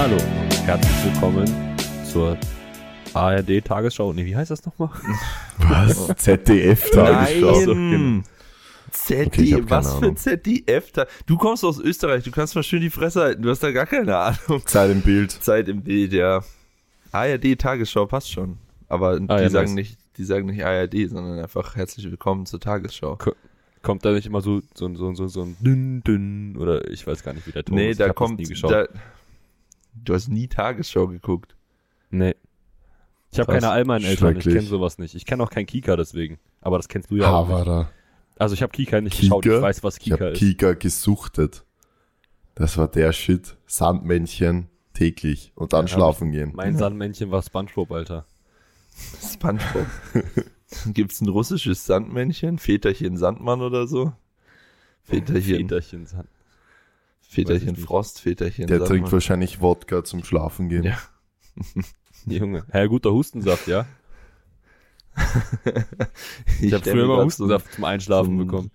Hallo und herzlich willkommen zur ARD-Tagesschau. Nee, wie heißt das nochmal? Was? ZDF-Tagesschau. Nein! Okay, ich ZDF, keine was für. ZDF? da- Du kommst aus Österreich, du kannst mal schön die Fresse halten, du hast da gar keine Ahnung. Zeit im Bild. Zeit im Bild, ja. ARD Tagesschau passt schon. Aber die Ah, ja, sagen nice. nicht, die sagen nicht ARD, sondern einfach herzlich willkommen zur Tagesschau. Kommt da nicht immer so, so, so, so, so ein dünn, dünn, oder ich weiß gar nicht, wie der Ton nee, ist. da hab das kommt, nie geschaut. da, du hast nie Tagesschau geguckt. nee. Ich habe keine Allmann-Eltern, ich kenne sowas nicht. Ich kenne auch keinen Kika deswegen. Aber das kennst du ja auch nicht. Havara. Also ich habe Kika nicht geschaut, ich Kika? weiß, was Ich Kika habe ist. Kika gesuchtet. Das war der Shit. Sandmännchen täglich und dann Ja, hab schlafen gehen. Mein Sandmännchen war Spongebob, Alter. Spongebob. Gibt's ein russisches Sandmännchen? Väterchen Sandmann oder so? Väterchen, Väterchen Sand. Väterchen ich. Frost, Väterchen Der trinkt wahrscheinlich Wodka zum Schlafen gehen. Ja. Junge. Ja, guter Hustensaft, ja. Ich, habe stell früher immer Hustensaft zum Einschlafen ein- bekommen.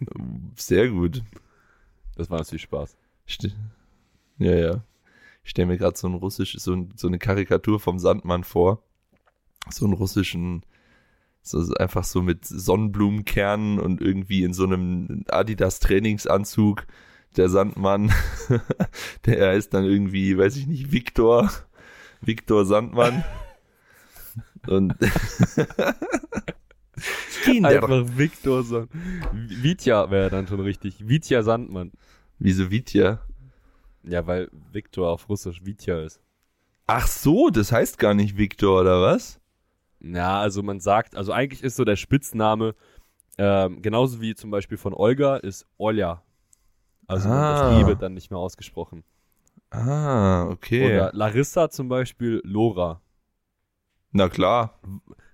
Sehr gut. Das war natürlich Spaß. St ja, ja. Ich stelle mir gerade so ein russisch, so, ein, so eine Karikatur vom Sandmann vor. So einen russischen, so einfach so mit Sonnenblumenkernen und irgendwie in so einem Adidas Trainingsanzug. Der Sandmann, der heißt dann irgendwie, weiß ich nicht, Viktor, Viktor Sandmann. Und Kinder. Einfach Viktor Sand. Vitya wäre dann schon richtig. Vitya Sandmann. Wieso Vitya? Ja, weil Viktor auf Russisch Vitya ist. Ach so, das heißt gar nicht Viktor, oder was? Ja, also man sagt, also eigentlich ist so der Spitzname, ähm, genauso wie zum Beispiel von Olga, ist Olja. Also Ah. das E wird dann nicht mehr ausgesprochen. Ah, okay. Oder Larissa zum Beispiel Lora. Na klar.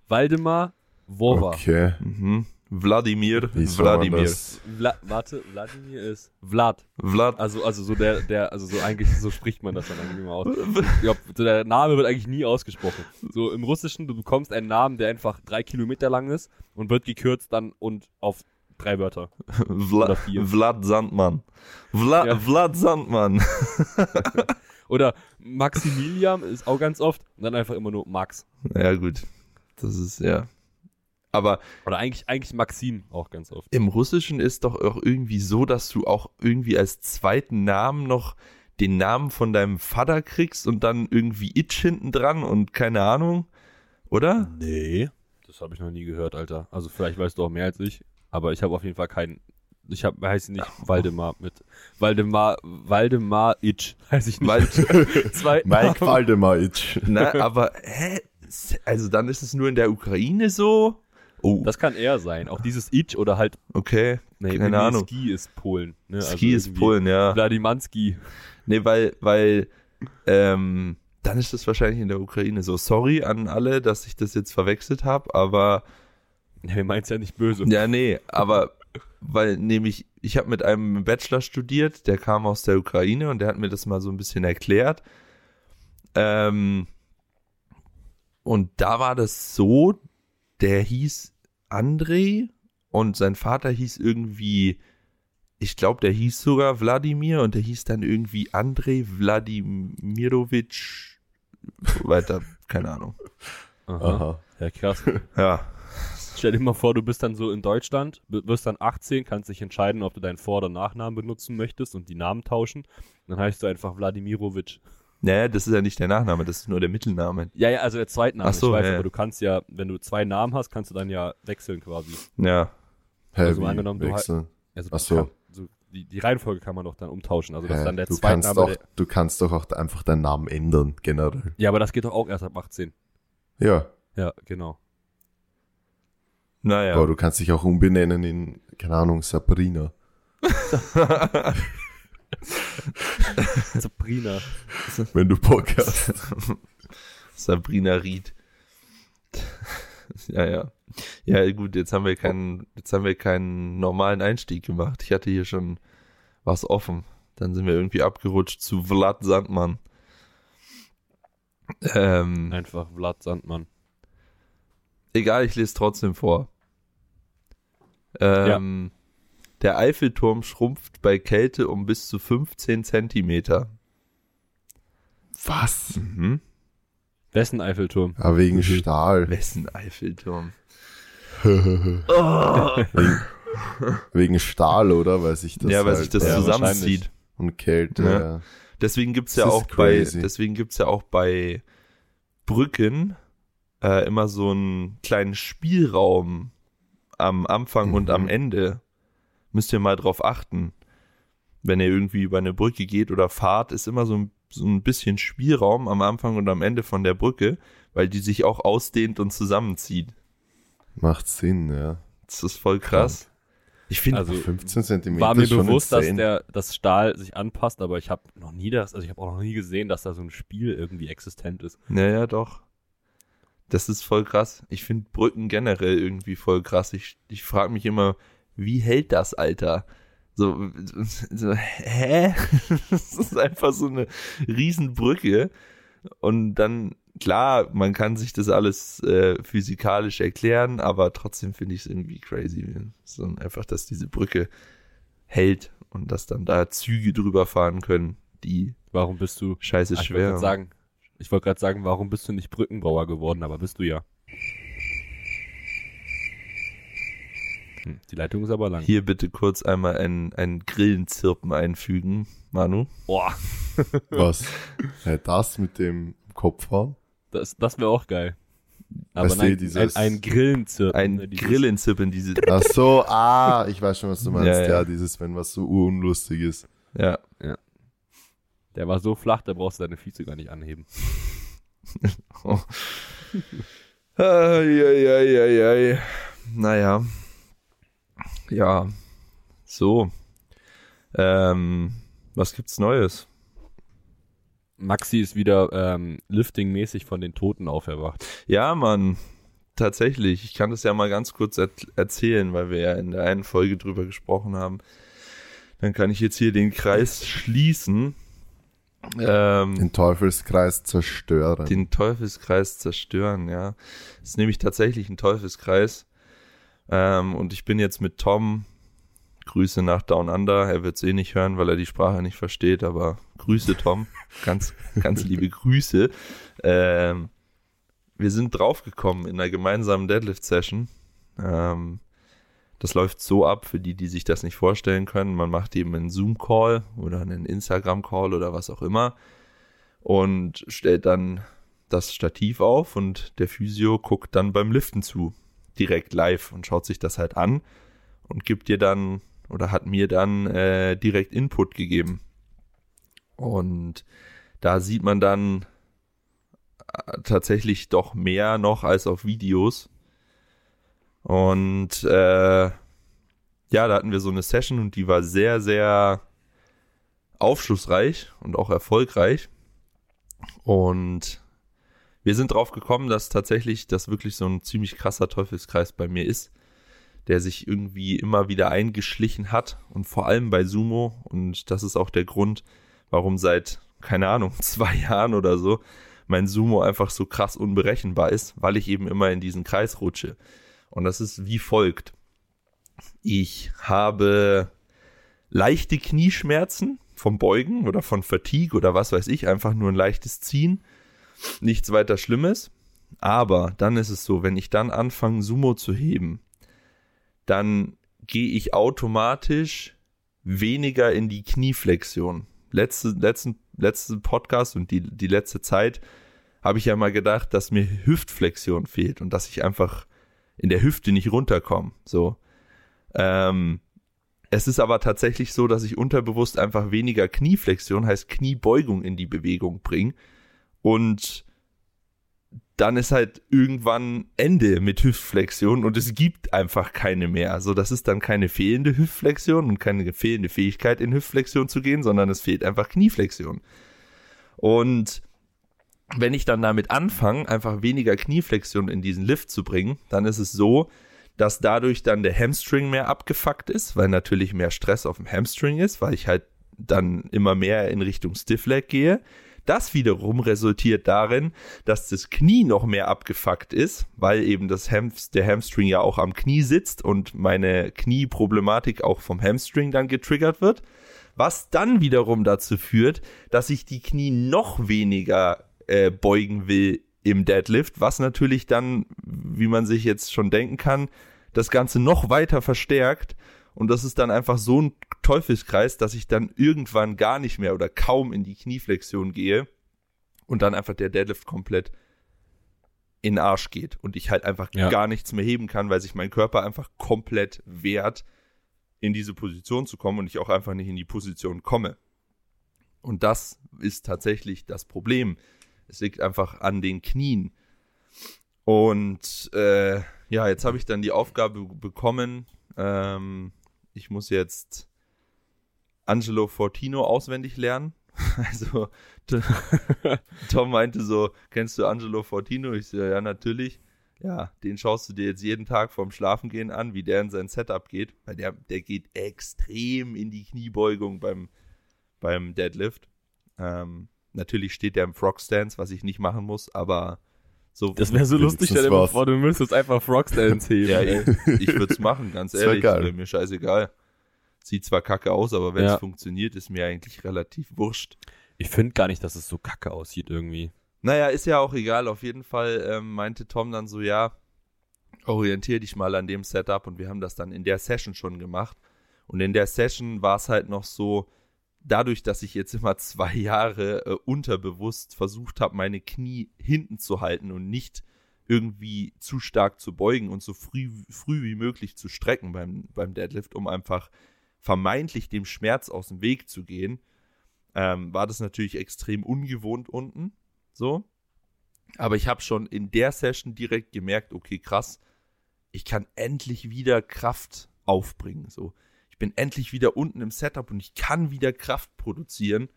Waldemar Wova. Okay. Mhm. Wladimir, Wladimir. Vla warte, Wladimir ist Vlad. Vlad. Also, also so der, der, also so eigentlich, so spricht man das dann eigentlich immer aus. Ich glaub, so der Name wird eigentlich nie ausgesprochen. So im Russischen, du bekommst einen Namen, der einfach drei Kilometer lang ist und wird gekürzt dann und auf drei Wörter. Vla oder vier. Vlad Sandmann. Vla Ja. Vlad Sandmann. Oder Maximilian ist auch ganz oft und dann einfach immer nur Max. Ja, gut. Das ist, ja. Aber Oder eigentlich, eigentlich Maxim auch ganz oft. im Russischen ist doch auch irgendwie so, dass du auch irgendwie als zweiten Namen noch den Namen von deinem Vater kriegst und dann irgendwie Itch hinten dran und keine Ahnung. Oder? Nee. Das habe ich noch nie gehört, Alter. Also vielleicht weißt du auch mehr als ich, aber ich habe auf jeden Fall keinen. Ich habe heiße nicht Waldemar mit Waldemar Waldemar Itch heiße ich nicht. Zwei Mike Waldemaric. na, aber, hä? Also dann ist es nur in der Ukraine so? Oh, Das kann eher sein. Auch dieses Itch oder halt okay. nee, Keine Ahnung. Ski ist Polen. Ne? Also Ski ist irgendwie Polen, ja. Wladimanski. Nee, weil, weil, ähm, dann ist das wahrscheinlich in der Ukraine so. Sorry an alle, dass ich das jetzt verwechselt habe, aber Ja, wir meint's ja nicht böse. ja, nee, aber weil nämlich ich habe mit einem Bachelor studiert, der kam aus der Ukraine und der hat mir das mal so ein bisschen erklärt. Ähm, und da war das so, der hieß Andrei und sein Vater hieß irgendwie, ich glaube, der hieß sogar Wladimir und der hieß dann irgendwie Andrei Wladimirovich weiter, keine Ahnung. Aha. Aha. Ja, krass. Ja, Stell dir mal vor, du bist dann so in Deutschland, wirst dann 18, kannst dich entscheiden, ob du deinen Vor- oder Nachnamen benutzen möchtest und die Namen tauschen. Dann heißt du einfach Wladimirovic. Naja, das ist ja nicht der Nachname, das ist nur der Mittelname. Ja, ja, also der Zweitname. Ach so, ich weiß, ja, aber du kannst ja, wenn du zwei Namen hast, kannst du dann ja wechseln quasi. Ja, Hä, Also angenommen, du wechseln? Also Ach so. kann- so die, die Reihenfolge kann man doch dann umtauschen. Also das ist Hä, dann der du, kannst Zweitname. doch, Der, du kannst doch auch einfach deinen Namen ändern, generell. ja, aber das geht doch auch erst ab 18. Ja. Ja, genau. naja. Aber du kannst dich auch umbenennen in, keine Ahnung, Sabrina. Sabrina. Wenn du Bock hast. Sabrina Ried. ja, ja. Ja, gut, jetzt haben wir keinen, jetzt haben wir keinen normalen Einstieg gemacht. Ich hatte hier schon was offen. Dann sind wir irgendwie abgerutscht zu Vlad Sandmann. Ähm, Einfach Vlad Sandmann. egal, ich lese trotzdem vor. Ähm, Der Eiffelturm schrumpft bei Kälte um bis zu 15 Zentimeter. Was? Mhm. Wessen Eiffelturm? Aber wegen Stahl. Wessen Eiffelturm? wegen Stahl, oder? Weil sich das ja, weil halt sich das ja, zusammenzieht. und Kälte. Ja. Ja. Deswegen gibt's ja Das ist auch bei, crazy. deswegen gibt's ja auch bei Brücken äh, immer so einen kleinen Spielraum am Anfang und Mhm. am Ende. Müsst ihr mal drauf achten. Wenn ihr irgendwie über eine Brücke geht oder fahrt, ist immer so ein, so ein bisschen Spielraum am Anfang und am Ende von der Brücke, weil die sich auch ausdehnt und zusammenzieht. Macht Sinn, ja. Das ist voll krass. Ich finde, Also 15 Zentimeter war mir bewusst, dass der das Stahl sich anpasst, aber ich habe noch nie das, also ich habe auch noch nie gesehen, dass da so ein Spiel irgendwie existent ist. Naja, doch. Das ist voll krass. Ich finde Brücken generell irgendwie voll krass. Ich, ich frage mich immer, wie hält das, Alter? So, so hä? Das ist einfach so eine Riesenbrücke. Und dann, klar, man kann sich das alles äh, physikalisch erklären, aber trotzdem finde ich es irgendwie crazy. So einfach, dass diese Brücke hält und dass dann da Züge drüber fahren können, die Warum bist du scheiße Ah, ich wollte schwer. sagen, ich wollte gerade sagen, warum bist du nicht Brückenbauer geworden, aber bist du ja. Hm, die Leitung ist aber lang. Hier bitte kurz einmal ein, ein Grillenzirpen einfügen, Manu. Boah, Was? Ja, das mit dem Kopfhorn? das, das wäre auch geil. Aber Weißt du, nein, dieses- ein, ein Grillenzirpen. Ein ne, dieses- Grillenzirpen, diese. Ach so, ah, ich weiß schon, was du meinst. Ja, Ja, ja. dieses, wenn was so urunlustig ist. Ja. Der war so flach, da brauchst du deine Füße gar nicht anheben. Oh. Eieieiei. Naja. Ja. So. Ähm, was gibt's Neues? Maxi ist wieder ähm, liftingmäßig von den Toten auferwacht. Ja, Mann. Tatsächlich. Ich kann das ja mal ganz kurz er erzählen, weil wir ja in der einen Folge drüber gesprochen haben. Dann kann ich jetzt hier den Kreis schließen. Ähm, Den Teufelskreis zerstören. Den Teufelskreis zerstören, ja. Das ist nämlich tatsächlich ein Teufelskreis. Ähm, und ich bin jetzt mit Tom, Grüße nach Down Under. Er wird es eh nicht hören, weil er die Sprache nicht versteht, aber Grüße, Tom. ganz, ganz liebe Grüße. Ähm, wir sind draufgekommen in einer gemeinsamen Deadlift-Session. Ähm, das läuft so ab, für die, die sich das nicht vorstellen können. Man macht eben einen Zoom-Call oder einen Instagram-Call oder was auch immer und stellt dann das Stativ auf und der Physio guckt dann beim Liften zu, direkt live und schaut sich das halt an und gibt dir dann oder hat mir dann äh, direkt Input gegeben. Und da sieht man dann äh, tatsächlich doch mehr noch als auf Videos. Und äh, ja, da hatten wir so eine Session und die war sehr, sehr aufschlussreich und auch erfolgreich. Und wir sind drauf gekommen, dass tatsächlich das wirklich so ein ziemlich krasser Teufelskreis bei mir ist, der sich irgendwie immer wieder eingeschlichen hat und vor allem bei Sumo. Und das ist auch der Grund, warum seit, keine Ahnung, zwei Jahren oder so mein Sumo einfach so krass unberechenbar ist, weil ich eben immer in diesen Kreis rutsche. Und das ist wie folgt. Ich habe leichte Knieschmerzen vom Beugen oder von Fatigue oder was weiß ich, einfach nur ein leichtes Ziehen. Nichts weiter Schlimmes. Aber dann ist es so, wenn ich dann anfange, Sumo zu heben, dann gehe ich automatisch weniger in die Knieflexion. Letzte, letzten, letzten Podcast und die, die letzte Zeit habe ich ja mal gedacht, dass mir Hüftflexion fehlt und dass ich einfach in der Hüfte nicht runterkomme. So. Ähm, es ist aber tatsächlich so, dass ich unterbewusst einfach weniger Knieflexion, heißt Kniebeugung in die Bewegung bringe. Und dann ist halt irgendwann Ende mit Hüftflexion und es gibt einfach keine mehr. Also das ist dann keine fehlende Hüftflexion und keine fehlende Fähigkeit in Hüftflexion zu gehen, sondern es fehlt einfach Knieflexion. Und wenn ich dann damit anfange, einfach weniger Knieflexion in diesen Lift zu bringen, dann ist es so, dass dadurch dann der Hamstring mehr abgefuckt ist, weil natürlich mehr Stress auf dem Hamstring ist, weil ich halt dann immer mehr in Richtung Stiffleg gehe. Das wiederum resultiert darin, dass das Knie noch mehr abgefuckt ist, weil eben das Ham der Hamstring ja auch am Knie sitzt und meine Knieproblematik auch vom Hamstring dann getriggert wird, Was dann wiederum dazu führt, dass ich die Knie noch weniger äh, beugen will im Deadlift, was natürlich dann, wie man sich jetzt schon denken kann, das Ganze noch weiter verstärkt. Und das ist dann einfach so ein Teufelskreis, dass ich dann irgendwann gar nicht mehr oder kaum in die Knieflexion gehe und dann einfach der Deadlift komplett in den Arsch geht und ich halt einfach Ja. gar nichts mehr heben kann, weil sich mein Körper einfach komplett wehrt, in diese Position zu kommen und ich auch einfach nicht in die Position komme. Und das ist tatsächlich das Problem. Es liegt einfach an den Knien. Und äh, ja, jetzt habe ich dann die Aufgabe bekommen, ähm, ich muss jetzt Angelo Fortino auswendig lernen. Also Tom meinte so, kennst du Angelo Fortino? Ich so, ja, natürlich. Ja, den schaust du dir jetzt jeden Tag vorm Schlafengehen an, wie der in sein Setup geht. Weil der, der geht extrem in die Kniebeugung beim, beim Deadlift. Ähm, natürlich steht der im Frog Stance, was ich nicht machen muss, aber so. Das wäre so lustig, mal was. vor, du müsstest einfach Frogstance heben. ja, ich, ich würde es machen, ganz ehrlich. geil. Wär mir scheißegal. Sieht zwar kacke aus, aber wenn es Ja. funktioniert, ist mir eigentlich relativ wurscht. Ich finde gar nicht, dass es so kacke aussieht irgendwie. Naja, ist ja auch egal. Auf jeden Fall ähm, meinte Tom dann so, ja, orientier dich mal an dem Setup und wir haben das dann in der Session schon gemacht. Und in der Session war es halt noch so, dadurch, dass ich jetzt immer zwei Jahre äh, unterbewusst versucht habe, meine Knie hinten zu halten und nicht irgendwie zu stark zu beugen und so früh, früh wie möglich zu strecken beim, beim Deadlift, um einfach vermeintlich dem Schmerz aus dem Weg zu gehen, ähm, war das natürlich extrem ungewohnt unten. So. Aber ich habe schon in der Session direkt gemerkt, okay, krass, ich kann endlich wieder Kraft aufbringen. So. Bin endlich wieder unten im Setup und ich kann wieder Kraft produzieren.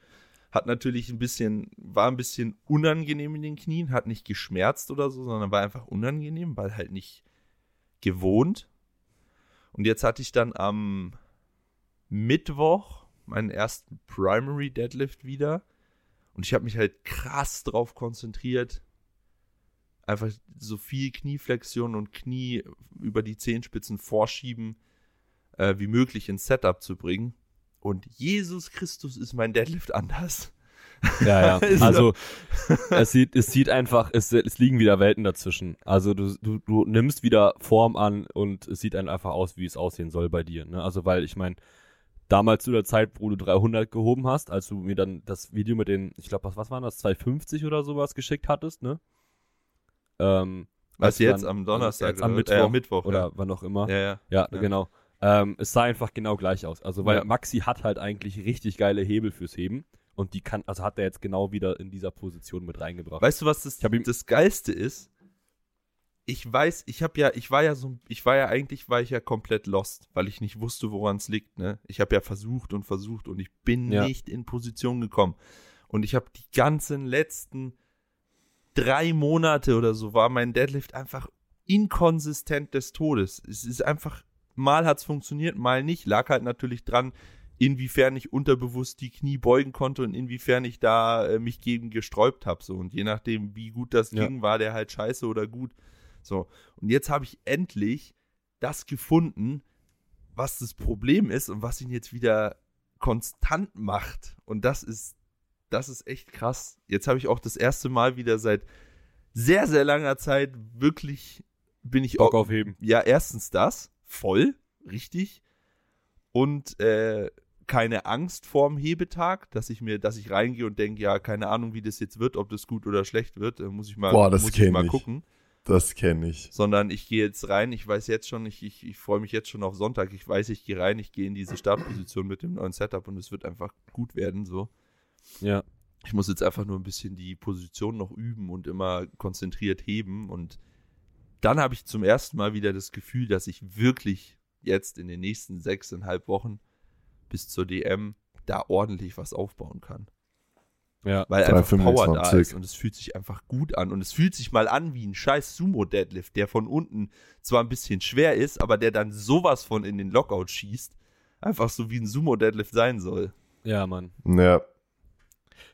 Hat natürlich ein bisschen, war ein bisschen unangenehm in den Knien, hat nicht geschmerzt oder so, sondern war einfach unangenehm, weil halt nicht gewohnt. Und jetzt hatte ich dann am Mittwoch meinen ersten Primary Deadlift wieder. Und ich habe mich halt krass drauf konzentriert, einfach so viel Knieflexion und Knie über die Zehenspitzen vorschieben äh, wie möglich ins Setup zu bringen. Und Jesus Christus ist mein Deadlift anders. Ja, ja. Also- Also es sieht, es sieht einfach, es, es liegen wieder Welten dazwischen. Also du, du, du nimmst wieder Form an und es sieht dann einfach aus, wie es aussehen soll bei dir. Ne? Also weil ich meine, damals zu der Zeit, wo du 300 gehoben hast, als du mir dann das Video mit den, ich glaube, was, was waren das, 250 oder sowas geschickt hattest, ne? Ähm, Was jetzt dann- am Donnerstag jetzt am Mittwoch, äh, Mittwoch, oder ja. wann auch immer. Ja, ja. Ja, Ja. genau. Ähm, es sah einfach genau gleich aus. Also, weil Ja. Maxi hat halt eigentlich richtig geile Hebel fürs Heben. Und die kann, also hat er jetzt genau wieder in dieser Position mit reingebracht. Weißt du, was das, das Geilste ist? Ich weiß, ich habe ja, ich war ja so, ich war ja eigentlich, war ich ja komplett lost, weil ich nicht wusste, woran es liegt. Ne? Ich habe ja versucht und versucht und ich bin Ja. nicht in Position gekommen. Und ich habe die ganzen letzten drei Monate oder so war mein Deadlift einfach inkonsistent des Todes. Es ist einfach, mal hat's funktioniert, mal nicht. Lag halt natürlich dran, inwiefern ich unterbewusst die Knie beugen konnte und inwiefern ich da äh, mich gegen gesträubt habe. So. Und je nachdem, wie gut das Ja. ging, war der halt scheiße oder gut. So. Und jetzt habe ich endlich das gefunden, was das Problem ist und was ihn jetzt wieder konstant macht. Und das ist, das ist echt krass. Jetzt habe ich auch das erste Mal wieder seit sehr, sehr langer Zeit wirklich bin ich Bock auch, auf Heben. ja, erstens das, voll, richtig. Und äh, keine Angst vorm Hebetag, dass ich mir, dass ich reingehe und denke, ja, keine Ahnung, wie das jetzt wird, ob das gut oder schlecht wird, äh, muss ich mal, Boah, das muss ich mal ich. gucken. Das kenne ich. Sondern ich gehe jetzt rein, ich weiß jetzt schon, ich, ich, ich freue mich jetzt schon auf Sonntag, ich weiß, ich gehe rein, ich gehe in diese Startposition mit dem neuen Setup und es wird einfach gut werden, so. Ja. Ich muss jetzt einfach nur ein bisschen die Position noch üben und immer konzentriert heben. Und dann habe ich zum ersten Mal wieder das Gefühl, dass ich wirklich jetzt in den nächsten sechseinhalb Wochen bis zur DM da ordentlich was aufbauen kann. Ja. Weil einfach Power da 325. ist und es fühlt sich einfach gut an. Und es fühlt sich mal an wie ein scheiß Sumo-Deadlift, der von unten zwar ein bisschen schwer ist, aber der dann sowas von in den Lockout schießt. Einfach so wie ein Sumo-Deadlift sein soll. Ja, Mann. Ja,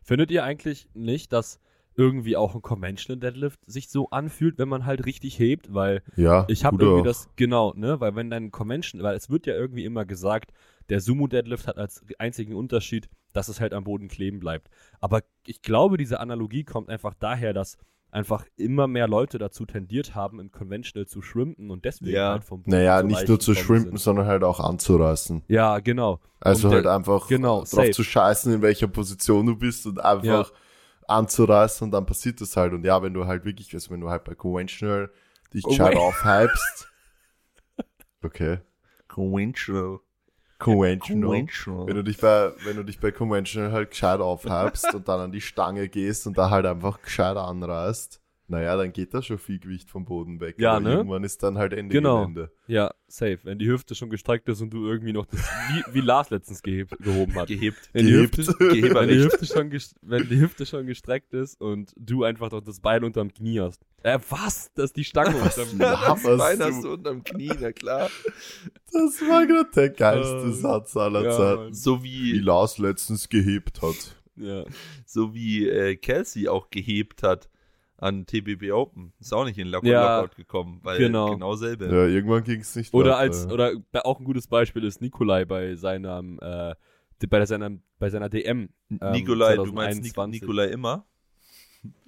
Findet ihr eigentlich nicht, dass irgendwie auch ein Conventional Deadlift sich so anfühlt, wenn man halt richtig hebt, weil Ja, ich habe irgendwie auch. das, genau, ne, weil wenn dein Convention, weil es wird ja irgendwie immer gesagt, der Sumo Deadlift hat als einzigen Unterschied, dass es halt am Boden kleben bleibt. Aber ich glaube, diese Analogie kommt einfach daher, dass einfach immer mehr Leute dazu tendiert haben, im Conventional zu schrimpen und deswegen Ja. halt vom Boden Naja, nicht nur zu schrimpen, sondern halt auch anzureißen. Ja, genau. Also Und halt der- einfach genau, drauf safe. zu scheißen, in welcher Position du bist und einfach anzureißen und dann passiert das halt. Und ja, wenn du halt wirklich, also wenn du halt bei Conventional dich Oh gescheit mein- aufhypst. Okay. Conventional. Conventional. Wenn Conventional. du dich bei, wenn du dich bei Conventional halt gescheit aufhypst und dann an die Stange gehst und da halt einfach gescheit anreißt, naja, dann geht da schon viel Gewicht vom Boden weg. Ja, ne? Irgendwann ist dann halt Ende Genau. Gelände. Ja, safe. Wenn die Hüfte schon gestreckt ist und du irgendwie noch das, wie, wie Lars letztens gehebt, gehoben hat. Gehebt. Wenn die, Gehebt. Hüfte, wenn, die. Hüfte schon wenn die Hüfte schon gestreckt ist und du einfach noch das Bein unterm Knie hast. Äh, was? Das ist die Stange unterm Knie. Das Bein du? hast du unterm Knie, na klar. Das war gerade der geilste Äh, Satz aller ja, Zeiten. Mann. So Wie wie, Lars letztens gehebt hat. Ja. so wie äh, Kelsey auch gehebt hat an TBB Open. Ist auch nicht in Lock Ja, Lockout gekommen, weil genau. genau selbe. Ja, irgendwann ging es nicht Oder weiter. als, oder auch ein gutes Beispiel ist Nikolai bei seinem, äh, bei seiner, bei seiner DM. ähm, Nikolai, du meinst Nik 2021. Nikolai immer?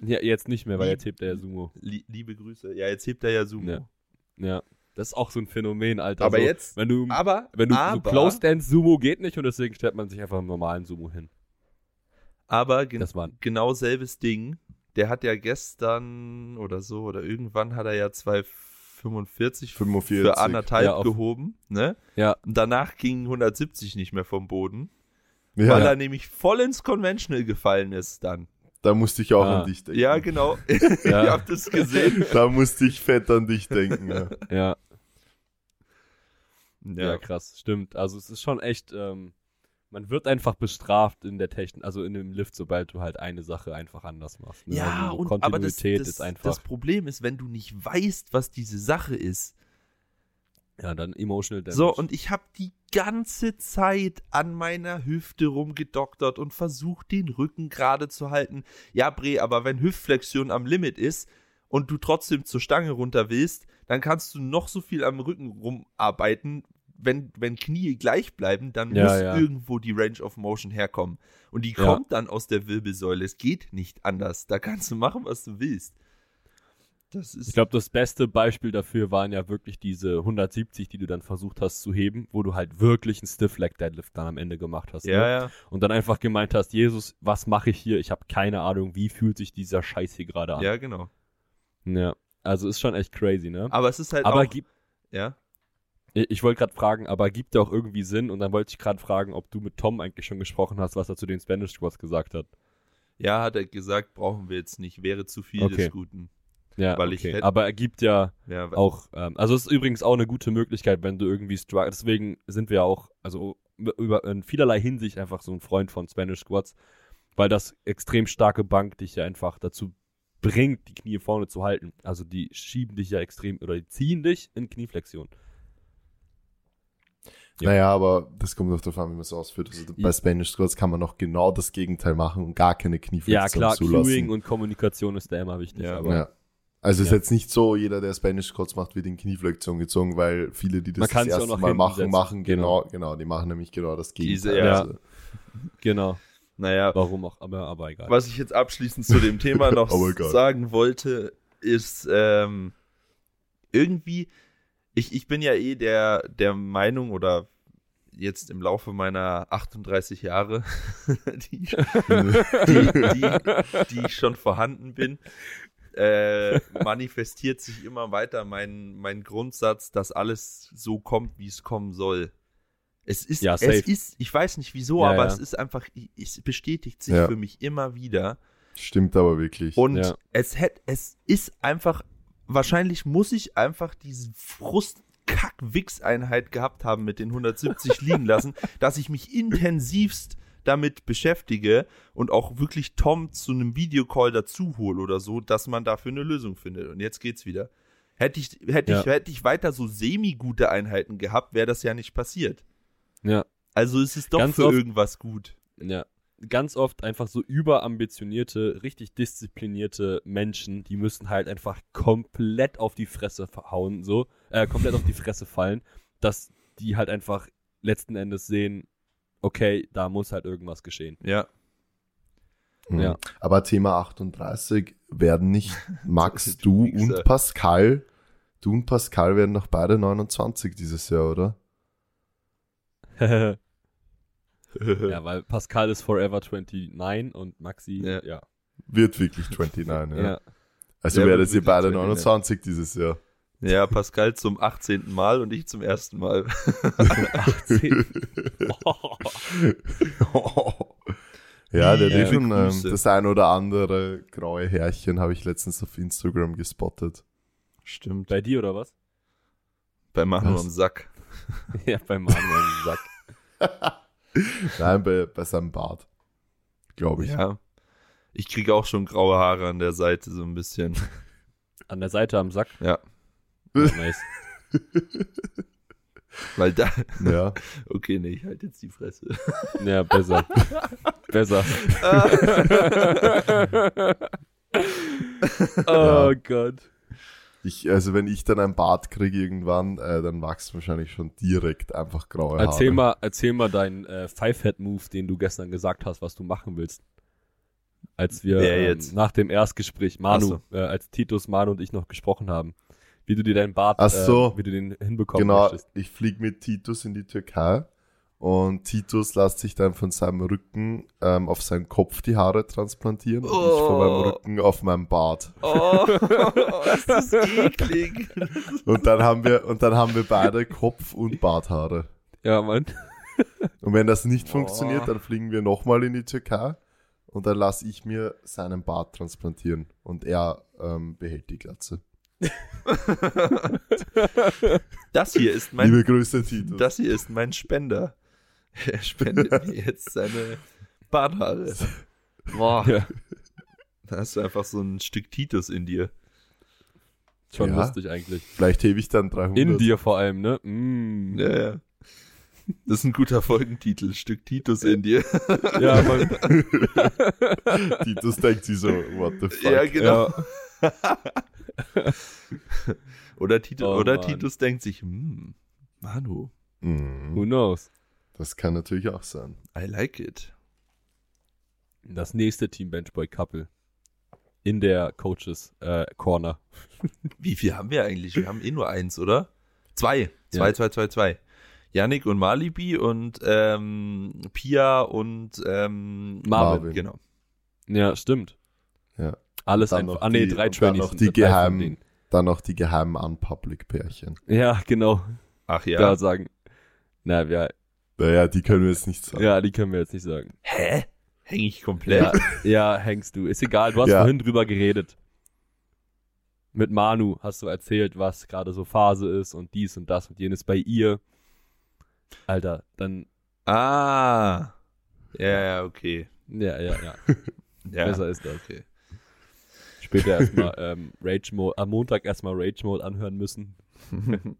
Ja, jetzt nicht mehr, weil Lieb- jetzt hebt er ja Sumo. Lie- liebe Grüße. Ja, jetzt hebt er ja Sumo. Ja. Ja. Das ist auch so ein Phänomen, Alter. Aber so, jetzt, wenn du, aber, wenn du aber, so Close Dance Sumo geht nicht und deswegen stellt man sich einfach einen normalen Sumo hin. aber gen genau selbes Ding. Der hat ja gestern oder so oder irgendwann hat er ja 245 45. für anderthalb Ja, auf- gehoben, ne? Ja. Und danach ging 170 nicht mehr vom Boden, ja, weil er nämlich voll ins Conventional gefallen ist dann. da musste ich auch Ah. an dich denken. Ja, genau. Ja. Ihr habt es gesehen. Da musste ich fett an dich denken. Ja. Ja, ja, Ja. krass, stimmt. Also es ist schon echt, ähm, man wird einfach bestraft in der Technik, also in dem Lift, sobald du halt eine Sache einfach anders machst. Ne? Ja, also und aber das, Kontinuität das, ist einfach, das Problem ist, wenn du nicht weißt, was diese Sache ist. ja, dann emotional damage. So, und ich habe die ganze Zeit an meiner Hüfte rumgedoktert und versucht, den Rücken gerade zu halten. Ja, Bre, aber wenn Hüftflexion am Limit ist und du trotzdem zur Stange runter willst, dann kannst du noch so viel am Rücken rumarbeiten. Wenn, wenn Knie gleich bleiben, dann Ja, muss ja. irgendwo die Range of Motion herkommen. Und die Ja. kommt dann aus der Wirbelsäule. Es geht nicht anders. Da kannst du machen, was du willst. Das ist Ich glaube, das beste Beispiel dafür waren ja wirklich diese 170, die du dann versucht hast zu heben, wo du halt wirklich einen Stiff Leg Deadlift dann am Ende gemacht hast. ja, Ne? ja. Und dann einfach gemeint hast, Jesus, was mache ich hier? Ich habe keine Ahnung, wie fühlt sich dieser Scheiß hier gerade an. Ja, genau. ja. Also ist schon echt crazy, ne? Aber es ist halt Aber auch, ja. Ich, wollte gerade fragen, aber gibt der auch irgendwie Sinn? Und dann wollte ich gerade fragen, ob du mit Tom eigentlich schon gesprochen hast, was er zu den Spanish Squads gesagt hat. Ja, hat er gesagt, brauchen wir jetzt nicht, wäre zu viel Okay. des Guten. Ja, Weil ich okay. hätt- aber er gibt ja Ja, auch, ähm, also es ist übrigens auch eine gute Möglichkeit, wenn du irgendwie struggle, deswegen sind wir auch, also über, in vielerlei Hinsicht einfach so ein Freund von Spanish Squats, weil das extrem starke Bank dich ja einfach dazu bringt, die Knie vorne zu halten. Also die schieben dich ja extrem, oder die ziehen dich in Knieflexion. Ja. Naja, aber das kommt auch darauf an, wie man es ausführt. Also Ja. bei Spanish Squats kann man noch genau das Gegenteil machen und gar keine Ja, Knieflexion klar, zulassen. Cueing und Kommunikation ist da immer wichtig. Ja, aber ja. Also es ist Ja. jetzt nicht so, jeder, der Spanish Squats macht, wird in Knieflexion gezogen, weil viele, die das das erste noch Mal machen, setzen. machen genau, genau, die machen nämlich genau das Diese, Gegenteil. ja. Also, genau, naja, warum auch, aber, aber egal. was ich jetzt abschließend zu dem Thema noch Oh sagen wollte, ist ähm, irgendwie, ich, ich bin ja eh der, der Meinung oder jetzt im Laufe meiner 38 Jahre, die, die, die, die ich schon vorhanden bin, äh, manifestiert sich immer weiter mein, mein Grundsatz, dass alles so kommt, wie es kommen soll. Es ist, Ja, es ist, ich weiß nicht wieso, Ja, aber ja. es ist einfach, es bestätigt sich Ja. für mich immer wieder. Stimmt aber wirklich. Und Ja. es hätte, es ist einfach, wahrscheinlich muss ich einfach diese Frust-Kack-Wix-Einheit gehabt haben mit den 170 liegen lassen, dass ich mich intensivst damit beschäftige und auch wirklich Tom zu einem Videocall dazu hole oder so, dass man dafür eine Lösung findet. Und jetzt geht's wieder. Hätte ich, hätte ich, Ja. hätte ich weiter so semi-gute Einheiten gehabt, wäre das ja nicht passiert. Ja, Also ist es doch Ganz für irgendwas gut. Ja. Ganz oft einfach so überambitionierte, richtig disziplinierte Menschen, die müssen halt einfach komplett auf die Fresse hauen, so, äh, komplett auf die Fresse fallen, dass die halt einfach letzten Endes sehen, okay, da muss halt irgendwas geschehen. Ja. Mhm. Ja. Aber Thema 38 werden nicht Max, Du und Pascal, du und Pascal werden noch beide 29 dieses Jahr, oder? ja, weil Pascal ist forever 29 und Maxi, Ja. ja. Wird wirklich 29, ja. ja. Also Ja, werdet ihr beide wirklich 29 dieses Jahr. Ja, Pascal zum 18. Mal und ich zum ersten Mal. 18. ja, der hat schon ähm, das ein oder andere graue Härchen habe ich letztens auf Instagram gespottet. Stimmt. Bei dir oder was? Bei Manu Was? am Sack. ja, bei Manuel im Sack. Nein, bei, bei seinem Bart. Glaube ich. Ja. Ich kriege auch schon graue Haare an der Seite, so ein bisschen. An der Seite am Sack. Ja. Nice. Weil da. Ja. Okay, nee, ich halte jetzt die Fresse. Ja, besser. besser. oh Gott. Ich, also wenn ich dann ein Bart kriege irgendwann, äh, dann wachsen wahrscheinlich schon direkt einfach graue Haare. Erzähl mal, erzähl mal deinen äh, Five-Head-Move, den du gestern gesagt hast, was du machen willst. Als wir ähm, jetzt? nach dem Erstgespräch, Manu, Ach äh, als Titus, Manu und ich noch gesprochen haben, wie du dir deinen Bart, Ach so. äh, wie du den hinbekommen Genau, möchtest. ich fliege mit Titus in die Türkei und Titus lässt sich dann von seinem Rücken ähm, auf seinen Kopf die Haare transplantieren und ich von meinem Oh. Rücken auf meinen Bart. Oh, ist das eklig. Und dann haben wir, und dann haben wir beide Kopf- und Barthaare. Ja, Mann. Und wenn das nicht Oh. funktioniert, dann fliegen wir nochmal in die Türkei und dann lasse ich mir seinen Bart transplantieren und er ähm, behält die Glatze. Das hier ist mein Liebe Grüße, Titus. Das hier ist mein Spender. Er spendet mir jetzt seine Barthaare. Boah, Ja, da hast du einfach so ein Stück Titus in dir. schon Ja. lustig eigentlich. Vielleicht hebe ich dann 300. In dir vor allem, ne? Mm. Ja, ja. Das ist ein guter Folgentitel. Stück Titus in dir. Ja, Mann. Titus denkt sich so, what the fuck. Ja, genau. Ja. Oder, Titus, Oh, oder Mann. Titus denkt sich, hm, Manu, Mhm. Who knows? Das kann natürlich auch sein. I like it. Das nächste Team Benchboy Couple. In der Coaches äh, Corner. Wie viel haben wir eigentlich? Wir haben eh nur eins, oder? Zwei. Zwei, Ja. zwei, zwei, zwei. Yannick und Malibi und ähm, Pia und ähm, Marvin. Marvin. Genau. Ja, stimmt. Ja. Alles einfach. Ah, nee, drei und dann noch die geheimen-. Dann noch die geheimen Unpublic-Pärchen. Ja, genau. Ach Ja. ja. Da sagen. Na, wir, Naja, die können wir jetzt nicht sagen. ja, die können wir jetzt nicht sagen. Hä? Häng ich komplett? Ja, ja, hängst du. Ist egal, du hast Ja. vorhin drüber geredet. Mit Manu hast du erzählt, was gerade so Phase ist und dies und das und jenes bei ihr. Alter, dann, Ah. Ja, ja, okay. ja, ja, ja. Ja. Besser ist das. Okay. Später erstmal ähm, Rage Mode, am Montag erstmal Rage Mode anhören müssen.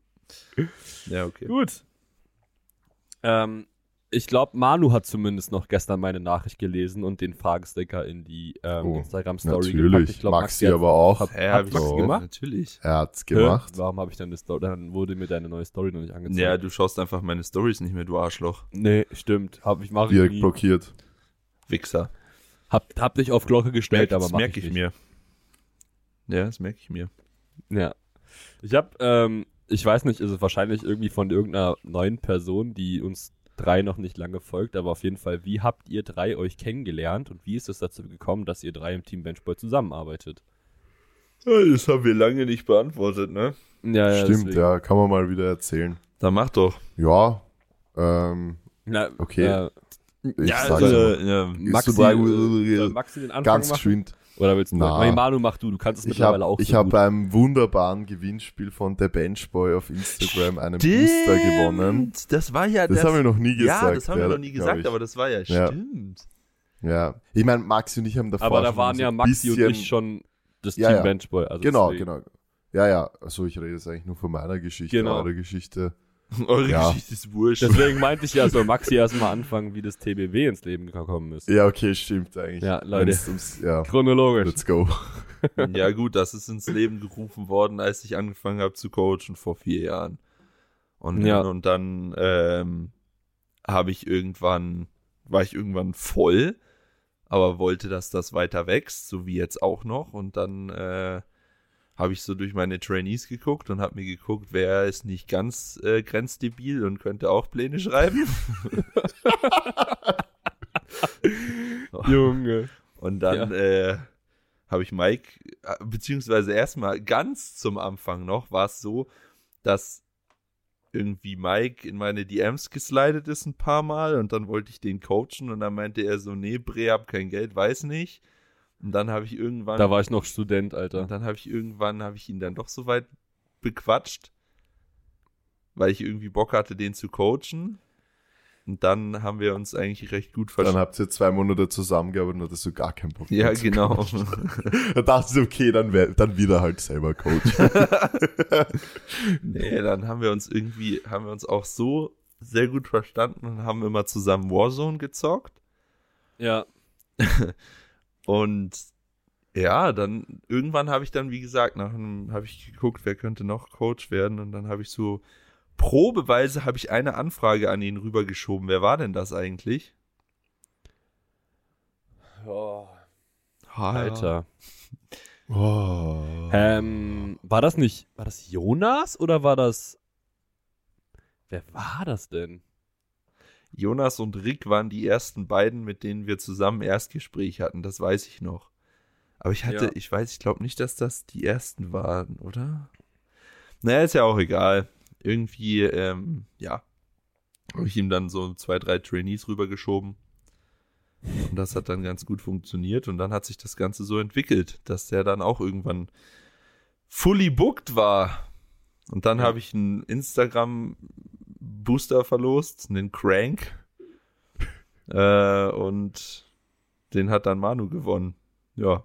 ja, okay. Gut. Ähm, ich glaube, Manu hat zumindest noch gestern meine Nachricht gelesen und den Fragesticker in die ähm, Oh, Instagram-Story Natürlich. Ich glaub, Maxi hat- aber auch. Hat, Ja, hat Maxi so. gemacht? Natürlich. Er hat's Hä? gemacht. Warum habe ich dann eine Story? Dann wurde mir deine neue Story noch nicht angezeigt. Ja, du schaust einfach meine Stories nicht mehr, du Arschloch. Nee, stimmt. Hab ich mache ich Direkt nie. blockiert. Wichser. Hab, hab dich auf Glocke gestellt, aber das mach merke ich, mir. Ja, das merke ich mir. Ja. Ich hab, ähm, ich weiß nicht, ist es wahrscheinlich irgendwie von irgendeiner neuen Person, die uns drei noch nicht lange folgt, aber auf jeden Fall, wie habt ihr drei euch kennengelernt und wie ist es dazu gekommen, dass ihr drei im Team Benchboy zusammenarbeitet? Das haben wir lange nicht beantwortet, ne? Ja, Stimmt, deswegen. ja, kann man mal wieder erzählen. Dann mach doch. Ja, ähm, Na, Okay. Äh, ich ja, sag's also, mal. ja. Maxi, äh, Maxi den Anfang ganz machen? geschwind. Oder willst du? Na. Nee, Manu, mach du, du kannst es Ich mittlerweile habe auch ich so hab gut. beim wunderbaren Gewinnspiel von der Benchboy auf Instagram einen Booster gewonnen. Stimmt, Das war ja Das das. haben wir noch nie gesagt. ja, das haben wir ja, noch nie gesagt, ich. aber das war ja, Ja. stimmt. Ja, ich meine, Maxi und ich haben davor aber da waren so ja Maxi und bisschen- ich schon das Ja, Team. Benchboy. Also Genau, deswegen. genau. Ja, ja, also ich rede jetzt eigentlich nur von meiner Geschichte, Genau. eure Geschichte. Eure Ja. Geschichte ist wurscht. Deswegen meinte ich ja, soll Maxi erstmal anfangen, wie das TBW ins Leben gekommen ist. Ja, okay, stimmt eigentlich. Ja, Leute. Wenn's ums- ja, Chronologisch. let's go. ja gut, das ist ins Leben gerufen worden, als ich angefangen habe zu coachen vor vier Jahren. Und, Ja. und dann ähm, habe ich irgendwann, war ich irgendwann voll, aber wollte, dass das weiter wächst, so wie jetzt auch noch. Und dann äh, habe ich so durch meine Trainees geguckt und habe mir geguckt, wer ist nicht ganz äh, grenzdebil und könnte auch Pläne schreiben. Junge. Und dann äh, habe ich Mike, beziehungsweise erstmal ganz zum Anfang noch, war es so, dass irgendwie Mike in meine DMs geslidet ist ein paar Mal und dann wollte ich den coachen und dann meinte er so, nee, Bre, hab kein Geld, weiß nicht. Und dann habe ich irgendwann, Da war ich noch Student, Alter. und dann habe ich irgendwann, habe ich ihn dann doch so weit bequatscht, weil ich irgendwie Bock hatte, den zu coachen. Und dann haben wir uns eigentlich recht gut Dann verstanden. habt ihr zwei Monate zusammengearbeitet und hattest du gar keinen Bock Ja, genau. Dann dachte ich, okay, dann, wär, dann wieder halt selber Coach. Nee, dann haben wir uns irgendwie, haben wir uns auch so sehr gut verstanden und haben immer zusammen Warzone gezockt. Ja. Und ja, dann irgendwann habe ich dann, wie gesagt, nach einem, habe ich geguckt, wer könnte noch Coach werden und dann habe ich so probeweise habe ich eine Anfrage an ihn rübergeschoben. Wer war denn das eigentlich? Oh, Alter. Oh. Ähm, war das nicht, war das Jonas oder war das, wer war das denn? Jonas und Rick waren die ersten beiden, mit denen wir zusammen Erstgespräch hatten. Das weiß ich noch. Aber ich hatte, Ja. ich weiß, ich glaube nicht, dass das die ersten waren, oder? Naja, ist ja auch egal. Irgendwie, ähm, ja, habe ich ihm dann so zwei, drei Trainees rübergeschoben. Und das hat dann ganz gut funktioniert. Und dann hat sich das Ganze so entwickelt, dass der dann auch irgendwann fully booked war. Und dann Ja. habe ich einen Instagram-Booster verlost, einen Crank. äh, und den hat dann Manu gewonnen. Ja.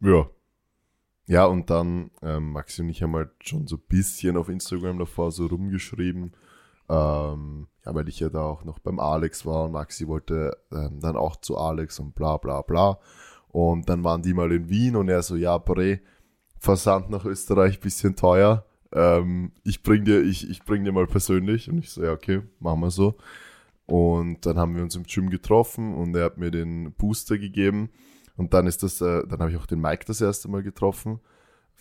Ja. Ja, und dann, ähm, Maxi und ich haben halt schon so ein bisschen auf Instagram davor so rumgeschrieben. Ähm, ja, weil ich ja da auch noch beim Alex war und Maxi wollte ähm, dann auch zu Alex und bla bla bla. Und dann waren die mal in Wien und er so, ja, Bre, Versand nach Österreich bisschen teuer. Ähm, ich bring dir, ich, ich bring dir mal persönlich. Und ich so, ja, okay, machen wir so. Und dann haben wir uns im Gym getroffen und er hat mir den Booster gegeben. Und dann ist das, äh, dann habe ich auch den Mike das erste Mal getroffen.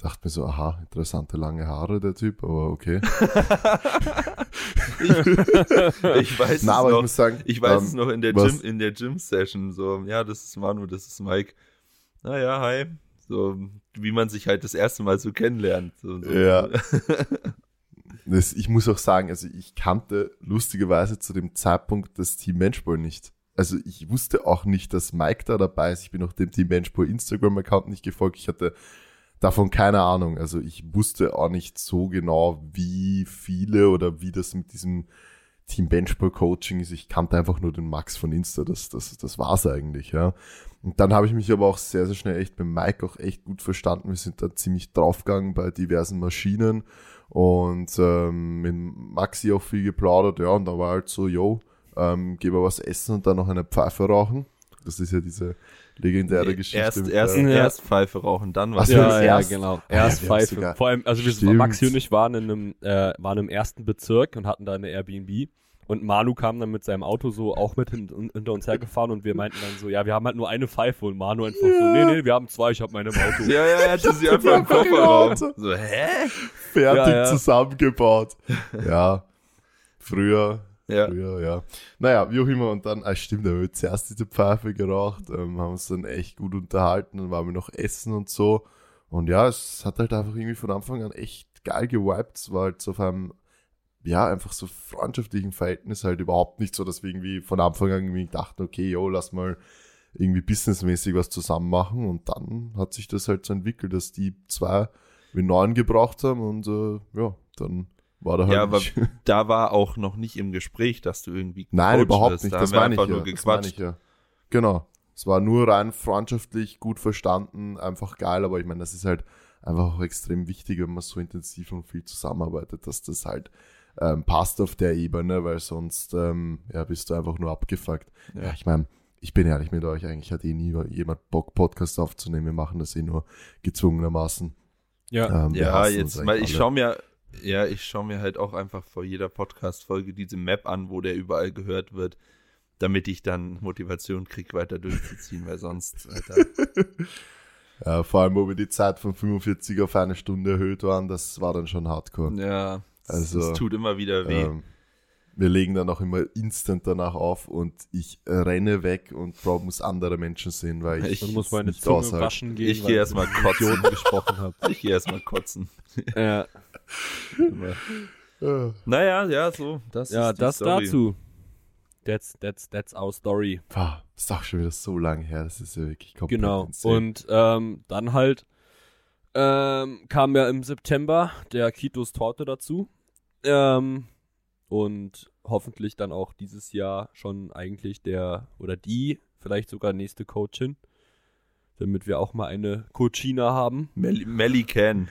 Dachte mir so, aha, interessante lange Haare, der Typ, aber okay. Ich weiß Na, es ich noch. muss sagen, Ich weiß ähm, es noch in der was- Gym, in der Gym-Session. So, ja, das ist Manu, das ist Mike. Naja, hi. So, wie man sich halt das erste Mal so kennenlernt. So, so. Ja. Das, ich muss auch sagen, also ich kannte lustigerweise zu dem Zeitpunkt das Team Menschball nicht. Also ich wusste auch nicht, dass Mike da dabei ist. Ich bin auch dem Team Menschball Instagram-Account nicht gefolgt. Ich hatte davon keine Ahnung. Also ich wusste auch nicht so genau, wie viele oder wie das mit diesem Team Benchball Coaching ist. Ich kannte einfach nur den Max von Insta. Das, das, das war's eigentlich, ja. Und dann habe ich mich aber auch sehr, sehr schnell echt mit Mike auch echt gut verstanden. Wir sind da ziemlich draufgegangen bei diversen Maschinen und ähm, mit Maxi auch viel geplaudert, ja, und da war halt so, yo, ähm, geh mal was essen und dann noch eine Pfeife rauchen. Das ist ja diese legendäre Nee, Geschichte. erst, erst, Ja. erst Pfeife rauchen, dann was. So, Ja, das ja, erst- genau. Ah, ja, Erst haben's Pfeife. Vor allem, also wir. Maxi und ich waren in einem, äh, waren im ersten Bezirk und hatten da eine Airbnb. Und Manu kam dann mit seinem Auto so auch mit hin, hinter uns hergefahren und wir meinten dann so, ja, wir haben halt nur eine Pfeife und Manu einfach so, nee, nee, wir haben zwei, ich habe meine im Auto. Ja, ja, er hatte sie einfach im Kofferraum. So, hä? fertig Ja, ja. zusammengebaut. ja, früher, Ja. früher, ja. Naja, wie auch immer. Und dann, ah, stimmt, da haben wir zuerst diese Pfeife geraucht, ähm, haben uns dann echt gut unterhalten, dann waren wir noch essen und so. Und ja, es hat halt einfach irgendwie von Anfang an echt geil gewiped. Es war halt so auf einem, ja, einfach so freundschaftlichen Verhältnis halt überhaupt nicht so, dass wir irgendwie von Anfang an irgendwie dachten, okay, yo, lass mal irgendwie businessmäßig was zusammen machen. Und dann hat sich das halt so entwickelt, dass die zwei wir neun gebraucht haben und äh, ja, dann war da halt. Ja, aber nicht- da war auch noch nicht im Gespräch, dass du irgendwie. Nein, überhaupt nicht. Da Das ich einfach ja. nur Das ich ja. Genau. Es war nur rein freundschaftlich, gut verstanden, einfach geil, aber ich meine, das ist halt einfach auch extrem wichtig, wenn man so intensiv und viel zusammenarbeitet, dass das halt ähm, passt auf der Ebene, weil sonst ähm, ja, bist du einfach nur abgefuckt. Ja, ich meine, ich bin ehrlich mit euch, eigentlich hat eh nie jemand Bock, Podcast aufzunehmen. Wir machen das eh nur gezwungenermaßen. Ja, Ähm, Ja, jetzt, eigentlich ich schaue mir, ja, ich schaue mir halt auch einfach vor jeder Podcast-Folge diese Map an, wo der überall gehört wird, damit ich dann Motivation krieg, weiter durchzuziehen, weil sonst, Alter. Ja, vor allem, wo wir die Zeit von 45 auf eine Stunde erhöht waren, das war dann schon hardcore. Ja, Also, es tut immer wieder weh. Ähm, wir legen dann auch immer instant danach auf und ich renne weg und Bro muss andere Menschen sehen, weil ich, Ich muss meine nicht Zunge aushalte. waschen gehen. Ich gehe erstmal kotzen. Gesprochen habe. Ich gehe erstmal kotzen. ja. Naja, ja, so. Das ja, ist die das Story. dazu. That's, that's, that's our story. das ist auch schon wieder so lange her, das ist ja wirklich komplett Genau. insane. Und ähm, dann halt ähm, kam ja im September der Kitos Torte dazu. Ähm, und hoffentlich dann auch dieses Jahr schon eigentlich der oder die, vielleicht sogar nächste Coachin. Damit wir auch mal eine Coachina haben. Melly, Melly Can.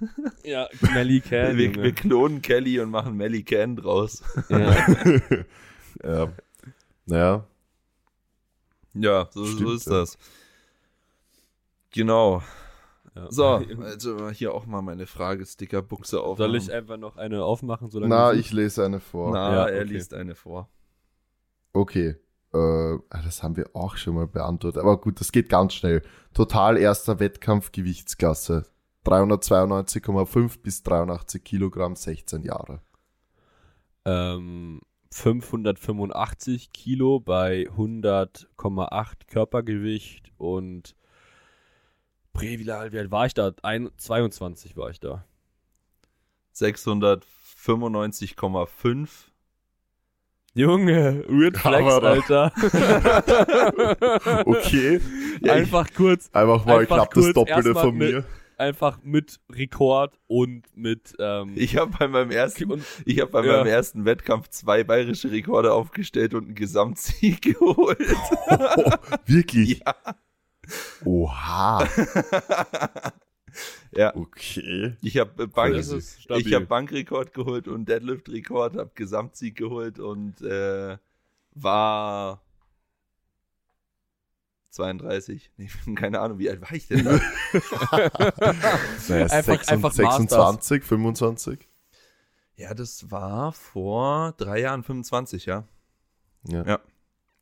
Ja, Melly Can. Wir, wir klonen Kelly und machen Melly Can draus. ja. ja. Naja, Ja, so, Stimmt, so ist ja. das. Genau. Ja. So, also hier auch mal meine Frage-Sticker-Buchse auf. Soll ich einfach noch eine aufmachen? Solange na, ich lese eine vor. Na, Ja, er okay. liest eine vor. Okay. Äh, ah, das haben wir auch schon mal beantwortet. Aber gut, das geht ganz schnell. Total erster Wettkampf Gewichtsklasse. 392,5 bis 83 Kilogramm, 16 Jahre. ähm, 585 Kilo bei 100,8 Körpergewicht und Bre, wie alt war ich da? Ein, 22 war ich da. 695,5. Junge, Weird Flex, Alter. Okay. Ja, einfach kurz, Einfach mal Einfach knapp das Doppelte von mit- mir. einfach mit Rekord und mit ähm, Ich habe bei meinem ersten, und, ich habe bei Ja. meinem ersten Wettkampf zwei bayerische Rekorde aufgestellt und einen Gesamtsieg geholt. Oh, wirklich? ja. Oha. ja. Okay. Ich habe Bank, stabil. ich habe Bankrekord geholt und Deadlift-Rekord, habe Gesamtsieg geholt und äh, war 32. Nee, keine Ahnung, wie alt war ich denn? da? Naja, Einfach- 26, einfach 26 25. ja, das war vor drei Jahren 25, ja. Ja. Ja.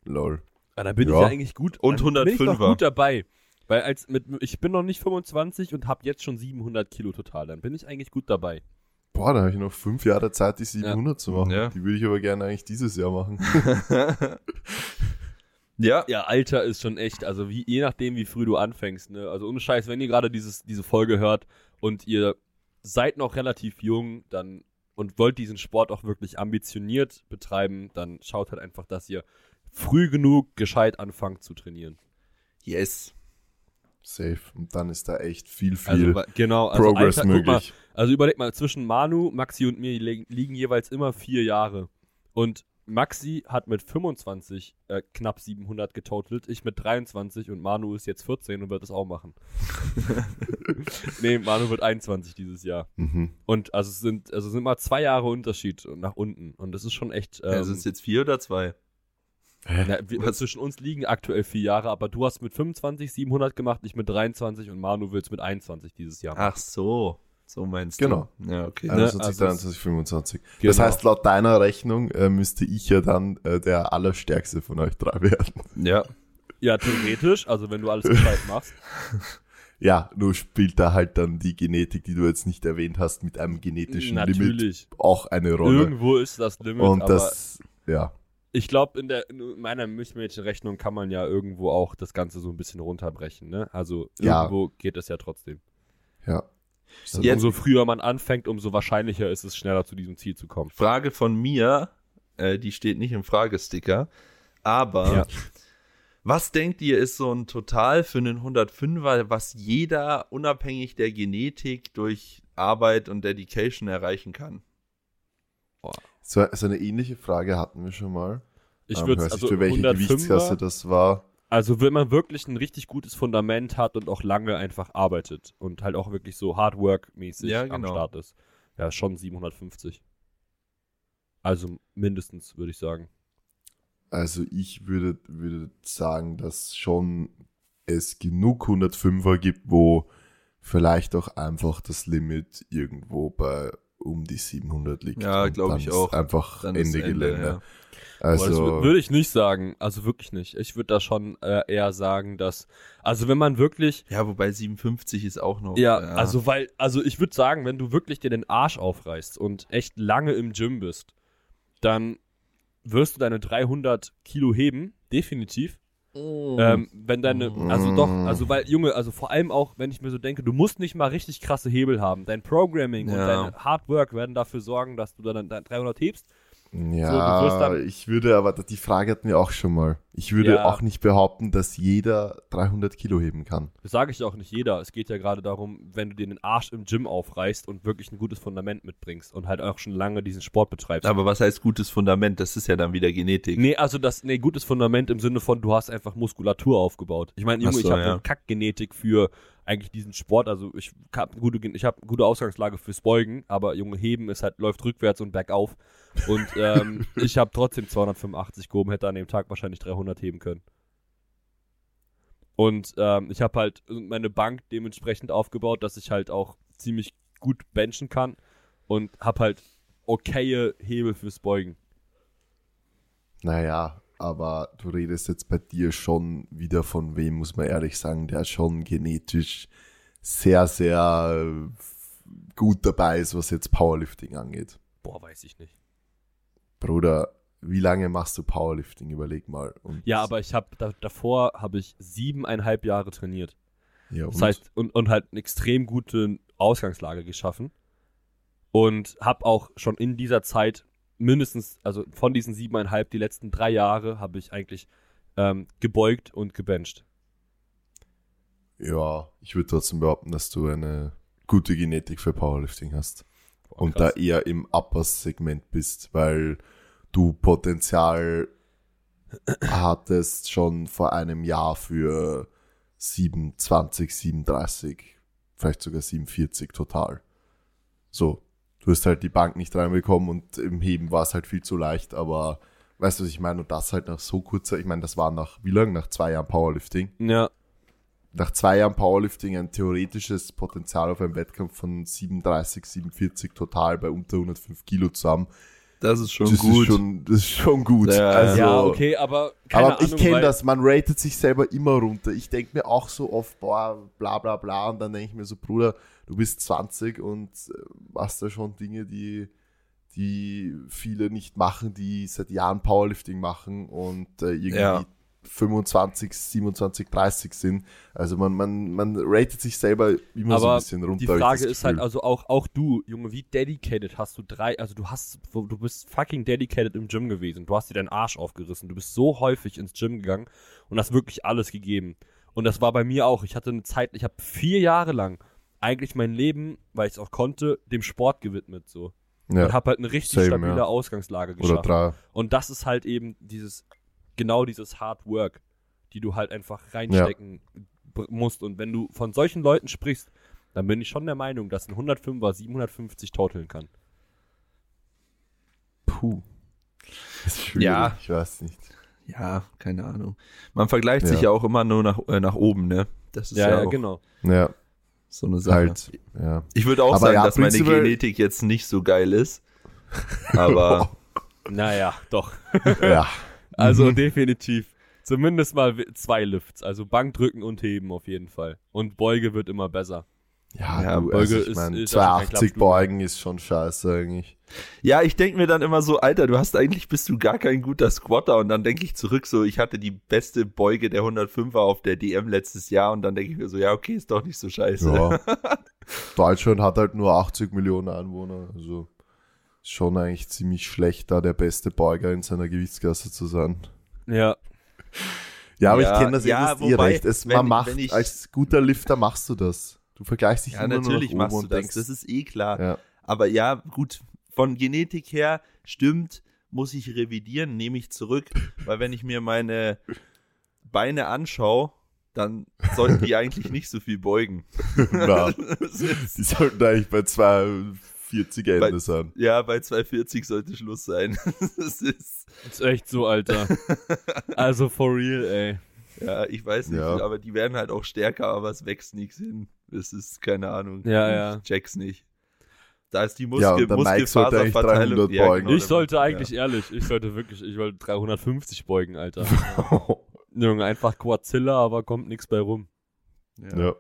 Lol. Ah, dann bin Ja. ich ja eigentlich gut. Und dann bin ich doch 105er. gut dabei. Weil als mit, ich bin noch nicht 25 und habe jetzt schon 700 Kilo total. Dann bin ich eigentlich gut dabei. Boah, da habe ich noch fünf Jahre Zeit, die 700 zu machen. Ja. Die würde ich aber gerne eigentlich dieses Jahr machen. ja, Ja, Alter ist schon echt, also wie, je nachdem, wie früh du anfängst, ne? Also ohne Scheiß, wenn ihr gerade dieses, diese Folge hört und ihr seid noch relativ jung, dann und wollt diesen Sport auch wirklich ambitioniert betreiben, dann schaut halt einfach, dass ihr früh genug gescheit anfangt zu trainieren. yes. Safe. Und dann ist da echt viel, Also, viel wa- genau, also Progress Alter, guck mal, möglich. Also überleg mal, zwischen Manu, Maxi und mir li- liegen jeweils immer vier Jahre. Und Maxi hat mit 25 äh, knapp 700 getotelt, ich mit 23 und Manu ist jetzt 14 und wird es auch machen. nee, Manu wird 21 dieses Jahr. Mhm. Und also es sind, also es sind mal zwei Jahre Unterschied nach unten. Und das ist schon echt. Ähm, ja, sind es jetzt vier oder zwei? Na, wir, zwischen uns liegen aktuell vier Jahre, aber du hast mit 25 700 gemacht, ich mit 23 und Manu will es mit 21 dieses Jahr. machen. Ach so. So meinst Genau. du. Ja, okay. Ne, 21, also 23, 25. Das Genau. heißt, laut deiner Rechnung äh, müsste ich ja dann äh, der Allerstärkste von euch drei werden. Ja. Ja, theoretisch, also wenn du alles gescheit machst. Ja, nur spielt da halt dann die Genetik, die du jetzt nicht erwähnt hast, mit einem genetischen Limit Natürlich. auch eine Rolle. Irgendwo ist das Limit, Und aber das, ja, ich glaube, in der in meiner Milchmädchenrechnung kann man ja irgendwo auch das Ganze so ein bisschen runterbrechen, ne? Also Ja. irgendwo geht es ja trotzdem. ja. Also Jetzt- umso früher man anfängt, umso wahrscheinlicher ist es, schneller zu diesem Ziel zu kommen. Frage von mir, äh, die steht nicht im Fragesticker, aber Ja. was denkt ihr ist so ein Total für einen 105er, was jeder unabhängig der Genetik durch Arbeit und Dedication erreichen kann? So, so eine ähnliche Frage hatten wir schon mal. Ich Ähm, würde also für welche 105er, Gewichtsklasse das war. also wenn man wirklich ein richtig gutes Fundament hat und auch lange einfach arbeitet und halt auch wirklich so Hardwork-mäßig Ja, am genau. Start ist. Ja, schon 750. Also mindestens, würde ich sagen. Also ich würde, würde sagen, dass schon es genug 105er gibt, wo vielleicht auch einfach das Limit irgendwo bei um die 700 liegt. Ja, Und glaub dann ich ist auch. Einfach Dann Ende, ist Ende, Gelände. ja. Also, wür- würde ich nicht sagen. Also wirklich nicht. Ich würde da schon äh, eher sagen, dass, also wenn man wirklich, Ja, wobei 57 ist auch noch. ja, also weil, also ich würde sagen, wenn du wirklich dir den Arsch aufreißt und echt lange im Gym bist, dann wirst du deine 300 Kilo heben, definitiv. Ähm, wenn deine, also doch, also weil, Junge, also vor allem auch, wenn ich mir so denke, du musst nicht mal richtig krasse Hebel haben. Dein Programming und Ja. deine Hard Work werden dafür sorgen, dass du dann dein 300 hebst. Ja, dann- ich würde, aber die Frage hatten wir auch schon mal. Ich würde Ja. auch nicht behaupten, dass jeder 300 Kilo heben kann. Das sage ich auch nicht jeder. Es geht ja gerade darum, wenn du dir den Arsch im Gym aufreißt und wirklich ein gutes Fundament mitbringst und halt auch schon lange diesen Sport betreibst. Aber was heißt gutes Fundament? Das ist ja dann wieder Genetik. Nee, also das, nee, gutes Fundament im Sinne von, du hast einfach Muskulatur aufgebaut. Ich meine, Junge, so, ich habe ja. eine Kackgenetik für eigentlich diesen Sport. Also ich habe gute, ich habe gute Ausgangslage fürs Beugen, aber Junge, Heben ist halt, läuft rückwärts und bergauf. Und ähm, ich habe trotzdem 285 gehoben, hätte an dem Tag wahrscheinlich 300 heben können. Und ähm, ich habe halt meine Bank dementsprechend aufgebaut, dass ich halt auch ziemlich gut benchen kann und habe halt okaye Hebel fürs Beugen. Naja, aber du redest jetzt bei dir schon wieder von wem, muss man ehrlich sagen, der schon genetisch sehr, sehr äh, gut dabei ist, was jetzt Powerlifting angeht. Boah, weiß ich nicht. Bruder, wie lange machst du Powerlifting? Überleg mal. Und Ja, aber ich habe da, davor habe ich siebeneinhalb Jahre trainiert. ja, Das heißt und, und halt eine extrem gute Ausgangslage geschaffen und habe auch schon in dieser Zeit mindestens, also von diesen siebeneinhalb, die letzten drei Jahre habe ich eigentlich ähm, gebeugt und gebencht. ja, ich würde trotzdem behaupten, dass du eine gute Genetik für Powerlifting hast. Boah, und da eher im Upper-Segment bist, weil du Potenzial hattest schon vor einem Jahr für 27, 37, vielleicht sogar 47 total. So, du hast halt die Bank nicht reinbekommen und im Heben war es halt viel zu leicht, aber weißt du, was ich meine? Und das halt nach so kurzer, ich meine, das war nach, wie lange? Nach zwei Jahren Powerlifting ja, nach zwei Jahren Powerlifting ein theoretisches Potenzial auf einem Wettkampf von 37, 47 total bei unter 105 Kilo zu haben. Das ist schon das gut. Ist schon, das ist schon gut. Ja, also, ja, okay, aber keine aber ich kenne das, man ratet sich selber immer runter. Ich denke mir auch so oft, boah, bla bla bla, und dann denke ich mir so, Bruder, du bist 20 und äh, machst da schon Dinge, die, die viele nicht machen, die seit Jahren Powerlifting machen und äh, irgendwie Ja. 25, 27, 30 sind. Also man, man, man ratet sich selber immer so ein Aber bisschen runter. die Frage ist halt, also auch, auch du, Junge, wie dedicated hast du drei, also du hast, du bist fucking dedicated im Gym gewesen. Du hast dir deinen Arsch aufgerissen. Du bist so häufig ins Gym gegangen und hast wirklich alles gegeben. Und das war bei mir auch. Ich hatte eine Zeit, ich habe vier Jahre lang eigentlich mein Leben, weil ich es auch konnte, dem Sport gewidmet so. Und ja. habe halt eine richtig Same, stabile ja. Ausgangslage Oder geschaffen. drei. Und das ist halt eben dieses, genau dieses Hard Work, die du halt einfach reinstecken br- musst. Und wenn du von solchen Leuten sprichst, dann bin ich schon der Meinung, dass ein 105er 750 toteln kann. Puh. Das ist schwierig, Ja. ich weiß nicht. Ja, keine Ahnung. Man vergleicht Ja. sich ja auch immer nur nach, äh, nach oben, ne? Das ist ja, auch genau. Ja, so eine Sache. halt. Ja. Ich würde auch Aber sagen, ja, dass meine Genetik jetzt nicht so geil ist. Aber Naja, doch. ja. Also Mhm. definitiv. Zumindest mal zwei Lifts. Also Bankdrücken und Heben auf jeden Fall. Und Beuge wird immer besser. Ja, Ja, Beuge also ich ist- meine, ist auch kein 280 Klappstuhl. beugen ist schon scheiße eigentlich. ja, ich denke mir dann immer so, Alter, du hast eigentlich, bist du gar kein guter Squatter. Und dann denke ich zurück so, ich hatte die beste Beuge der 105er auf der DM letztes Jahr. Und dann denke ich mir so, ja, okay, ist doch nicht so scheiße. Ja. Deutschland hat halt nur 80 Millionen Einwohner, also ist schon eigentlich ziemlich schlecht, da der beste Beuger in seiner Gewichtsklasse zu sein. Ja. Ja, aber Ja, ich kenne das ja, eh, ihr wobei, recht. Es, wenn- man macht, ich- als guter Lifter machst du das. Du vergleichst dich Ja, immer natürlich nur nach machst du und das. denkst, Das ist eh klar. ja. Aber ja, gut, von Genetik her stimmt, muss ich revidieren, nehme ich zurück, weil wenn ich mir meine Beine anschaue, dann sollten die eigentlich nicht so viel beugen. Na, die sollten eigentlich bei 2,50 240 Ende sein. Ja, bei 240 sollte Schluss sein. das ist, ist echt so, Alter. also for real, ey. Ja, ich weiß nicht, Ja. aber die werden halt auch stärker, aber es wächst nichts hin. Das ist keine Ahnung. Ja, ich ja. check's nicht. Da ist die Ja, Muskel und der Mike sollte eigentlich Muskelfaserverteilung. 300 beugen. genau, Ich sollte eigentlich ehrlich, ich sollte wirklich, ich wollte 350 beugen, Alter. Junge, einfach Quadzilla, aber kommt nichts bei rum. Ja. Ja.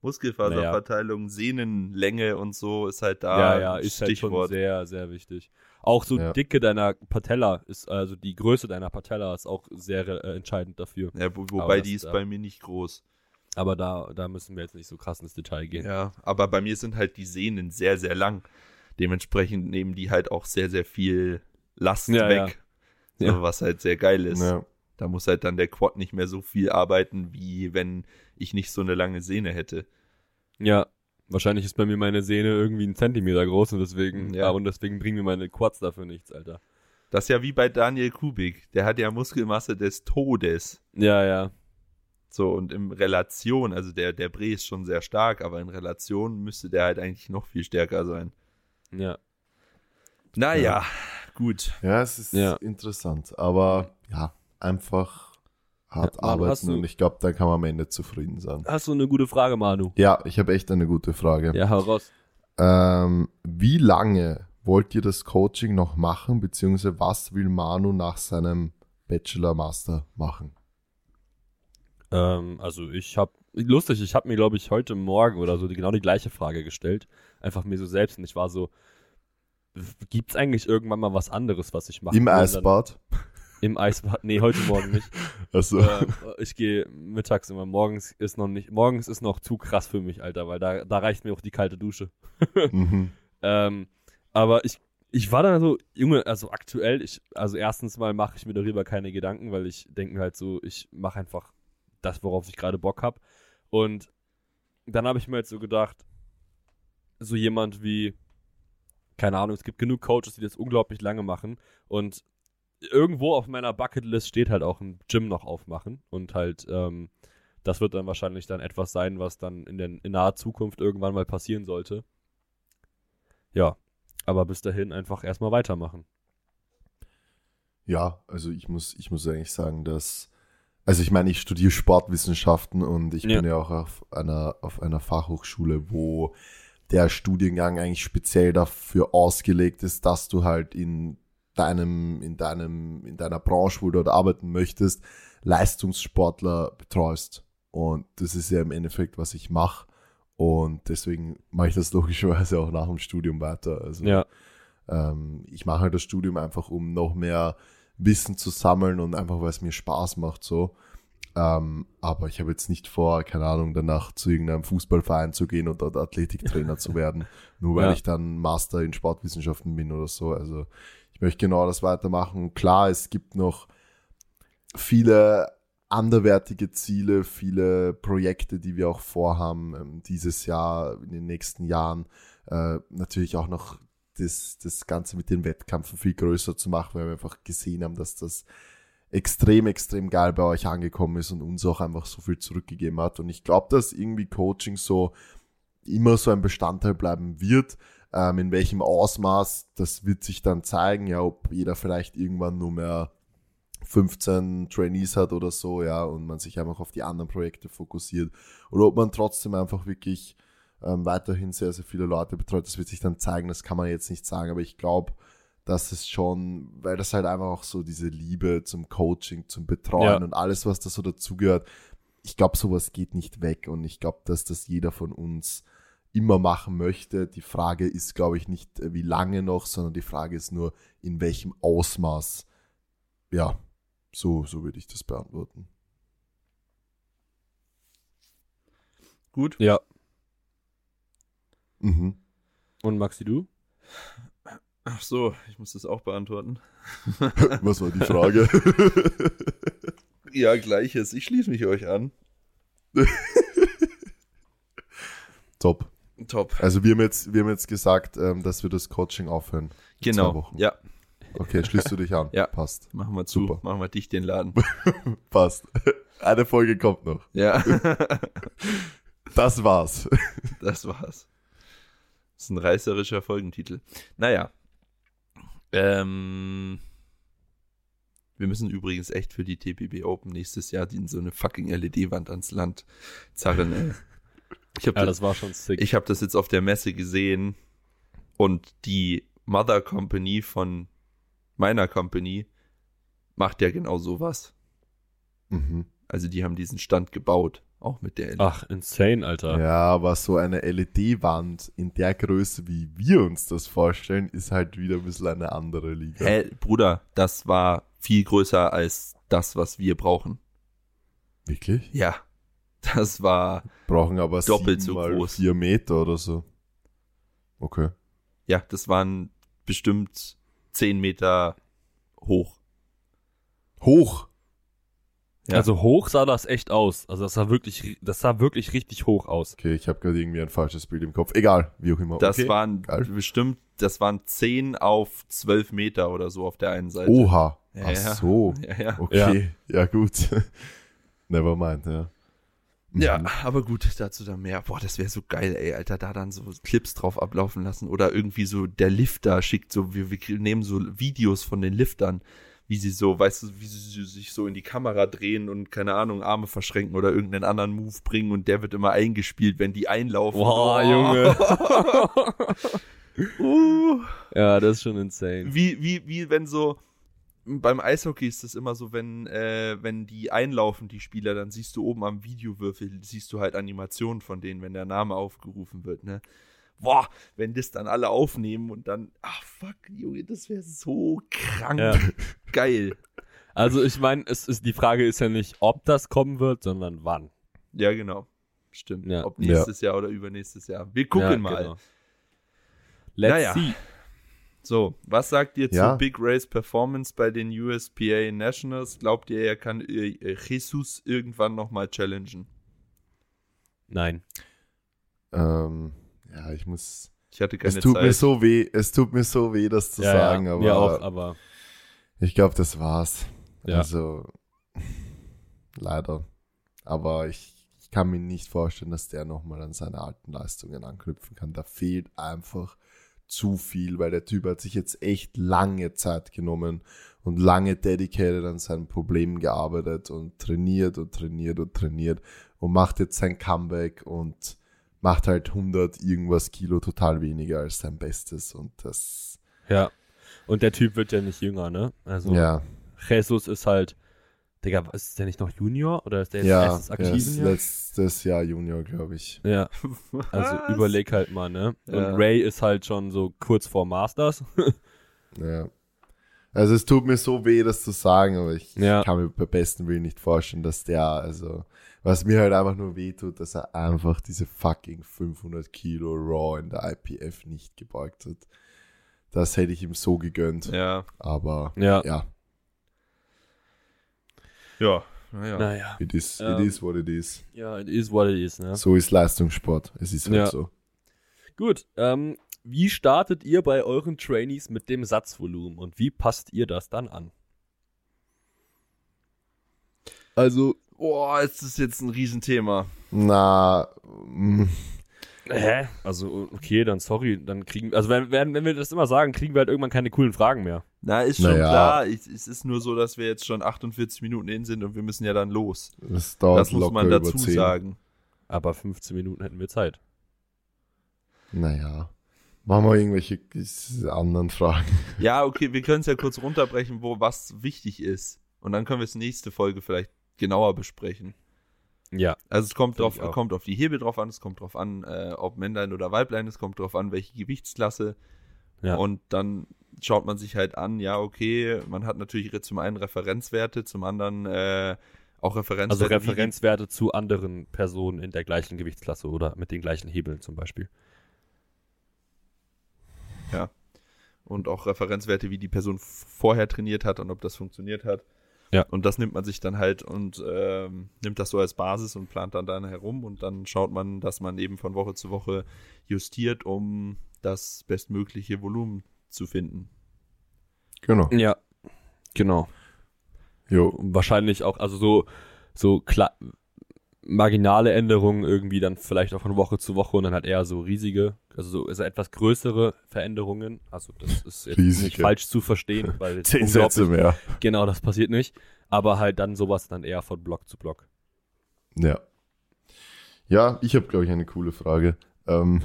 Muskelfaserverteilung, Sehnenlänge und so ist halt da ja, ja, ist halt schon sehr, sehr wichtig. Auch so Ja. Dicke deiner Patella ist, also die Größe deiner Patella ist auch sehr äh, entscheidend dafür. ja, wo, wobei die ist da- bei mir nicht groß. Aber da, da müssen wir jetzt nicht so krass ins Detail gehen. Ja, aber bei mir sind halt die Sehnen sehr, sehr lang. Dementsprechend nehmen die halt auch sehr, sehr viel Last Ja, weg. So, Ja. Was halt sehr geil ist. Ja. Da muss halt dann der Quad nicht mehr so viel arbeiten, wie wenn ich nicht so eine lange Sehne hätte. Ja, wahrscheinlich ist bei mir meine Sehne irgendwie einen Zentimeter groß und deswegen, Ja. ja. und deswegen bringen mir meine Quads dafür nichts, Alter. Das ist ja wie bei Daniel Kubik. Der hat ja Muskelmasse des Todes. Ja, ja. So, und in Relation, also der, der Bre ist schon sehr stark, aber in Relation müsste der halt eigentlich noch viel stärker sein. Ja. Naja, Ja. gut. ja, es ist Ja. interessant. Aber ja, einfach hart Ja, Manu, arbeiten und ich glaube, dann kann man am Ende zufrieden sein. Hast du eine gute Frage, Manu? Ja, ich habe echt eine gute Frage. Ja, hau raus. Ähm, wie lange wollt ihr das Coaching noch machen, beziehungsweise was will Manu nach seinem Bachelor Master machen? Ähm, also ich habe, lustig, ich habe mir, glaube ich, heute Morgen oder so die, genau die gleiche Frage gestellt. Einfach mir so selbst und ich war so, gibt's eigentlich irgendwann mal was anderes, was ich mache? Im Eisbad? Im Eisbad? Nee, heute Morgen nicht. Also, ähm, ich gehe mittags immer. Morgens ist noch nicht, morgens ist noch zu krass für mich, Alter, weil da, da reicht mir auch die kalte Dusche. mhm. Ähm, aber ich, ich war dann so, Junge, also aktuell, ich, also erstens mal mache ich mir darüber keine Gedanken, weil ich denke mir halt so, ich mache einfach das, worauf ich gerade Bock habe. Und dann habe ich mir jetzt so gedacht, so jemand wie, keine Ahnung, es gibt genug Coaches, die das unglaublich lange machen und irgendwo auf meiner Bucketlist steht halt auch ein Gym noch aufmachen und halt, ähm, das wird dann wahrscheinlich dann etwas sein, was dann in, der, in naher Zukunft irgendwann mal passieren sollte. Ja, aber bis dahin einfach erstmal weitermachen. ja, also ich muss, ich muss eigentlich sagen, dass, also ich meine, ich studiere Sportwissenschaften und ich Ja. bin ja auch auf einer, auf einer Fachhochschule, wo der Studiengang eigentlich speziell dafür ausgelegt ist, dass du halt in deinem, in deinem, in deiner Branche, wo du dort arbeiten möchtest, Leistungssportler betreust. Und das ist ja im Endeffekt, was ich mache. Und deswegen mache ich das logischerweise auch nach dem Studium weiter. Also Ja, ähm, ich mache halt das Studium einfach, um noch mehr Wissen zu sammeln und einfach, weil es mir Spaß macht, so. Ähm, aber ich habe jetzt nicht vor, keine Ahnung, danach zu irgendeinem Fußballverein zu gehen und dort Athletiktrainer zu werden, nur weil Ja. ich dann Master in Sportwissenschaften bin oder so. Also ich möchte genau das weitermachen. Klar, es gibt noch viele anderwertige Ziele, viele Projekte, die wir auch vorhaben ähm, dieses Jahr, in den nächsten Jahren. Äh, natürlich auch noch das, das Ganze mit den Wettkämpfen viel größer zu machen, weil wir einfach gesehen haben, dass das extrem, extrem geil bei euch angekommen ist und uns auch einfach so viel zurückgegeben hat. Und ich glaube, dass irgendwie Coaching so immer so ein Bestandteil bleiben wird. Ähm, in welchem Ausmaß, das wird sich dann zeigen, ja, ob jeder vielleicht irgendwann nur mehr 15 Trainees hat oder so, ja, und man sich einfach auf die anderen Projekte fokussiert. Oder ob man trotzdem einfach wirklich ähm, weiterhin sehr, sehr viele Leute betreut. Das wird sich dann zeigen, das kann man jetzt nicht sagen, aber ich glaube, dass es schon, weil das halt einfach auch so diese Liebe zum Coaching, zum Betreuen Ja. und alles, was da so dazugehört, ich glaube, sowas geht nicht weg und ich glaube, dass das jeder von uns immer machen möchte. Die Frage ist, glaube ich, nicht, äh, wie lange noch, sondern die Frage ist nur, in welchem Ausmaß. Ja, so, so würde ich das beantworten. Gut. ja. Mhm. Und Maxi, du? Ach so, ich muss das auch beantworten. Was war die Frage? Ja, gleiches. Ich schließe mich euch an. Top. Top. Also wir haben jetzt, wir haben jetzt gesagt, ähm, dass wir das Coaching aufhören. Genau. Ja, Okay, schließt du dich an. Ja. Passt. machen wir zu. Super. Machen wir dicht den Laden. Passt. Eine Folge kommt noch. Ja, Das war's. das war's. Das ist ein reißerischer Folgentitel. Naja. Ähm, wir müssen übrigens echt für die TPB Open nächstes Jahr die so eine fucking LED-Wand ans Land zarren. Ich habe Ja, das, das war schon sick. ich hab das jetzt auf der Messe gesehen und die Mother Company von meiner Company macht ja genau sowas. Mhm. Also die haben diesen Stand gebaut, auch mit der LED. Ach, insane, Alter. Ja, aber so eine LED-Wand in der Größe, wie wir uns das vorstellen, ist halt wieder ein bisschen eine andere Liga. Hä, Bruder, das war viel größer als das, was wir brauchen. Wirklich? Ja, das war, Brauchen aber Doppelt so groß. vier Meter oder so. Okay. ja, das waren bestimmt zehn Meter hoch. Hoch. Ja. Also hoch sah das echt aus. Also das sah wirklich, das sah wirklich richtig hoch aus. Okay, ich habe gerade irgendwie ein falsches Bild im Kopf. Egal, wie auch immer. Das okay. waren geil. bestimmt, das waren zehn auf zwölf Meter oder so auf der einen Seite. Oha. Ja, Ach ja. so. Ja, ja. Okay, ja, gut. Never mind, ja. Mhm. Ja, aber gut, dazu dann mehr. Boah, das wäre so geil, ey, Alter, da dann so Clips drauf ablaufen lassen oder irgendwie so der Lifter schickt so, wir, wir nehmen so Videos von den Liftern, wie sie so, weißt du, wie sie sich so in die Kamera drehen und keine Ahnung, Arme verschränken oder irgendeinen anderen Move bringen und der wird immer eingespielt, wenn die einlaufen. Boah, Oh. Junge. uh. Ja, das ist schon insane. Wie, wie, wie wenn so, beim Eishockey ist das immer so, wenn, äh, wenn die einlaufen, die Spieler, dann siehst du oben am Videowürfel, siehst du halt Animationen von denen, wenn der Name aufgerufen wird, ne? Boah, wenn das dann alle aufnehmen und dann, ach fuck, Junge, das wäre so krank Ja. geil. Also ich meine, es ist die Frage ist ja nicht, ob das kommen wird, sondern wann. Ja, genau. Stimmt. Ja. Ob nächstes Jahr oder übernächstes Jahr. Wir gucken ja, mal. genau. Let's Naja. see. So, was sagt ihr Ja. zu Big Race Performance bei den USPA Nationals? Glaubt ihr, er kann äh, Jesus irgendwann nochmal challengen? Nein. Ähm, ja, ich muss. Ich hatte keine Es tut Zeit. mir so weh, es tut mir so weh, das zu ja, sagen, ja, aber mir auch, aber ich glaube, das war's. Ja. Also, leider. Aber ich, ich kann mir nicht vorstellen, dass der nochmal an seine alten Leistungen anknüpfen kann. Da fehlt einfach zu viel, weil der Typ hat sich jetzt echt lange Zeit genommen und lange dedicated an seinen Problemen gearbeitet und trainiert und trainiert und trainiert und macht jetzt sein Comeback und macht halt 100 irgendwas Kilo total weniger als sein Bestes und das, ja. Und der Typ wird ja nicht jünger, ne? Also ja, Jesus ist halt, Digga, ist der nicht noch Junior oder ist der jetzt ja, erstes er ist aktiven Jahr? letztes Jahr Junior, glaube ich. Ja, also Was? überleg halt mal, ne? Und Ja. Ray ist halt schon so kurz vor Masters. Ja. Also es tut mir so weh, das zu sagen, aber ich Ja. kann mir bei besten Willen nicht vorstellen, dass der, also, was mir halt einfach nur weh tut, dass er einfach diese fucking 500 Kilo Raw in der IPF nicht gebeugt hat. Das hätte ich ihm so gegönnt, Ja, aber Ja. ja, ja, naja. Naja. it is, Ähm. it is what it is. Ja, it is what it is, ne? So ist Leistungssport. Es ist halt Ja. so. Gut, ähm, wie startet ihr bei euren Trainees mit dem Satzvolumen und wie passt ihr das dann an? Also, boah, ist das jetzt ein Riesenthema. Na, mm, Hä? Also, okay, dann sorry, dann kriegen, also wenn, wenn, wenn wir das immer sagen, kriegen wir halt irgendwann keine coolen Fragen mehr. Na, ist schon Naja. klar. Ich, es ist nur so, dass wir jetzt schon 48 Minuten in sind und wir müssen ja dann los. das dauert Das muss man dazu über 10. sagen. Aber 15 Minuten hätten wir Zeit. Naja. Machen wir irgendwelche anderen Fragen. Ja, okay, wir können es ja kurz runterbrechen, wo was wichtig ist. Und dann können wir es nächste Folge vielleicht genauer besprechen. Ja. Also es kommt, drauf, kommt auf die Hebel drauf an, es kommt drauf an, äh, ob Männlein oder Weiblein, es kommt drauf an, welche Gewichtsklasse. Ja. Und dann schaut man sich halt an, ja, okay, man hat natürlich zum einen Referenzwerte, zum anderen äh, auch Referenzwerte. Also Referenzwerte zu anderen Personen in der gleichen Gewichtsklasse oder mit den gleichen Hebeln zum Beispiel. und auch Referenzwerte, wie die Person vorher trainiert hat und ob das funktioniert hat. Ja. Und das nimmt man sich dann halt und ähm, nimmt das so als Basis und plant dann da herum und dann schaut man, dass man eben von Woche zu Woche justiert, um das bestmögliche Volumen zu finden. Genau. Ja. Genau. Jo. Wahrscheinlich auch, also so, so klar, marginale Änderungen irgendwie dann vielleicht auch von Woche zu Woche und dann halt eher so riesige, also so also etwas größere Veränderungen. Also das ist jetzt Riesige. nicht falsch zu verstehen, weil Zehn Sätze mehr. Genau, das passiert nicht. Aber halt dann sowas dann eher von Block zu Block. Ja. Ja, ich habe, glaube ich, eine coole Frage. Ähm,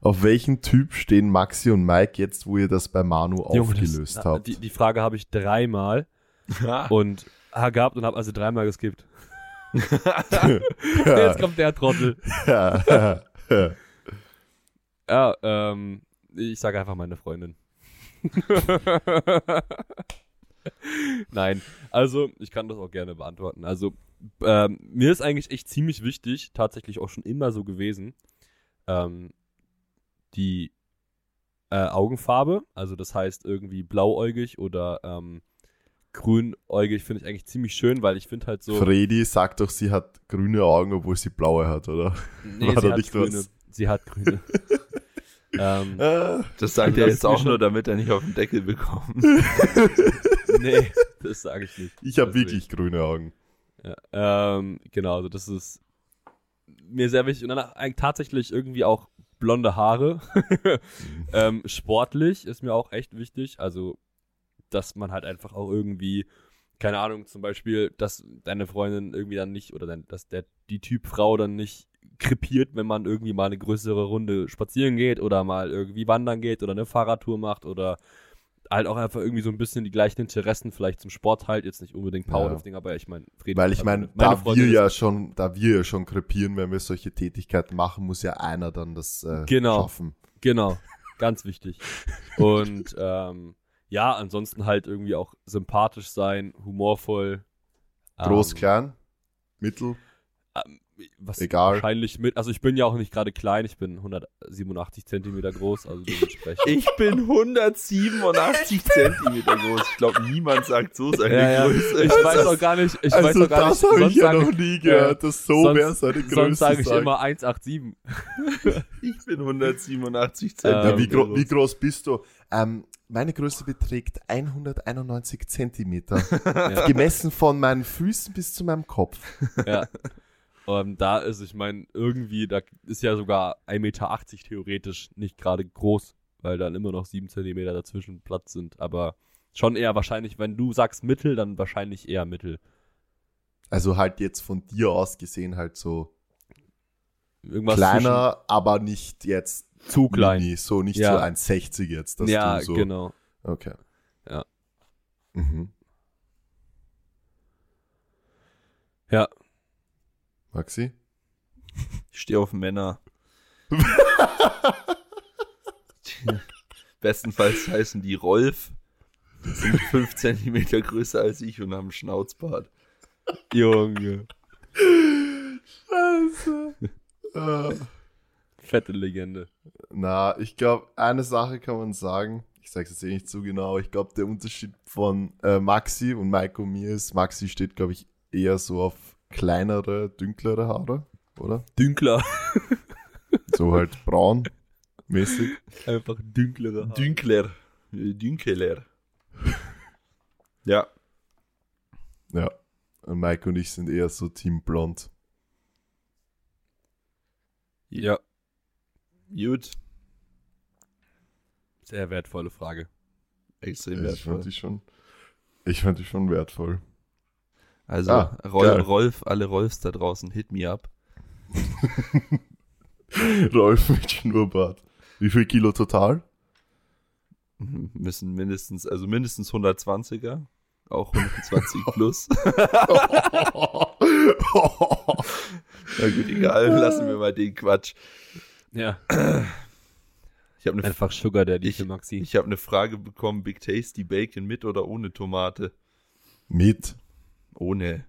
auf welchen Typ stehen Maxi und Mike jetzt, wo ihr das bei Manu Junge, das- aufgelöst na, habt? Die, die Frage habe ich dreimal und gehabt und habe also dreimal geskippt. Jetzt kommt der Trottel. ja. Ja, ähm, ich sage einfach meine Freundin. Nein, also ich kann das auch gerne beantworten. Also ähm, mir ist eigentlich echt ziemlich wichtig, tatsächlich auch schon immer so gewesen, ähm, die äh, Augenfarbe. Also das heißt irgendwie blauäugig oder ähm, grünäugig finde ich eigentlich ziemlich schön, weil ich finde halt so. Fredi sagt doch, sie hat grüne Augen, obwohl sie blaue hat, oder? Nee, War sie hat nicht grüne. was? Sie hat grüne. ähm, Das sagt er jetzt auch nur, damit er nicht auf den Deckel bekommt. nee, das sage ich nicht. Ich habe wirklich grüne Augen. Ja, ähm, genau, also das ist mir sehr wichtig. Und dann eigentlich tatsächlich irgendwie auch blonde Haare. ähm, sportlich ist mir auch echt wichtig. Also, dass man halt einfach auch irgendwie, keine Ahnung, zum Beispiel, dass deine Freundin irgendwie dann nicht, oder dein, dass der, die Typ Frau dann nicht krepiert, wenn man irgendwie mal eine größere Runde spazieren geht oder mal irgendwie wandern geht oder eine Fahrradtour macht oder halt auch einfach irgendwie so ein bisschen die gleichen Interessen vielleicht zum Sport halt, jetzt nicht unbedingt Powerlifting, aber ich meine, Weil ich meine, da wir ja schon, da wir ja schon krepieren, wenn wir solche Tätigkeiten machen, muss ja einer dann das äh, Genau. schaffen. Genau, ganz wichtig. Und ähm, ja, ansonsten halt irgendwie auch sympathisch sein, humorvoll. Groß, ähm, klein, mittel. ähm, was Egal. wahrscheinlich mit, also ich bin ja auch nicht gerade klein, ich bin 187 Zentimeter groß, also dementsprechend. Ich bin 187 Zentimeter groß. Ich glaube, niemand sagt so seine ja, ja. Größe. Ich weiß auch gar nicht, ich weiß also auch gar das nicht, habe ich ja sage noch nie gehört, dass so wer seine Größe sonst sage ich immer 187. Ich bin 187 Ähm, Zentimeter Ja, wie, gro groß. wie groß bist du? Ähm, meine Größe beträgt 191 Zentimeter. Ja. Gemessen von meinen Füßen bis zu meinem Kopf. ja. Und da ist, ich meine, irgendwie, da ist ja sogar 1,80 Meter theoretisch nicht gerade groß, weil dann immer noch 7 Zentimeter dazwischen Platz sind. Aber schon eher wahrscheinlich, wenn du sagst Mittel, dann wahrscheinlich eher Mittel. Also halt jetzt von dir aus gesehen halt so Irgendwas kleiner, aber nicht jetzt zwischen- zu klein. mini, so nicht Ja. so 1,60 jetzt, dass ja, du so. genau. Okay. Ja. Mhm. Ja. Maxi? Ich stehe auf Männer. Bestenfalls heißen die Rolf. Sind 5 Zentimeter größer als ich und haben Schnauzbart. Junge. Scheiße. äh, Fette Legende. na, ich glaube, eine Sache kann man sagen. Ich sage es jetzt eh nicht so genau. aber Ich glaube, der Unterschied von äh, Maxi und und mir ist, Maxi steht, glaube ich, eher so auf kleinere, dünklere Haare, oder? Dünkler. So halt braun mäßig. Einfach dünklere Haare. Dünkler. Dünkeler. Ja. Ja. Und Mike und ich sind eher so Team Blond. Ja, Gut. sehr wertvolle Frage. Extrem Ich wertvoll. fand die schon, ich fand die schon wertvoll. Also, Ah, Rol geil. Rolf, alle Rolfs da draußen, hit me up. Rolf mit Schnurrbart. Wie viel Kilo total? Mhm, Müssen mindestens, also mindestens 120er. Auch 120 plus. Na gut, egal, lassen wir mal den Quatsch. Ja, Ich habe eine, einfach Sugar Daddy Ich- für Maxi. ich hab eine Frage bekommen, Big Tasty Bacon mit oder ohne Tomate? Mit. Ohne.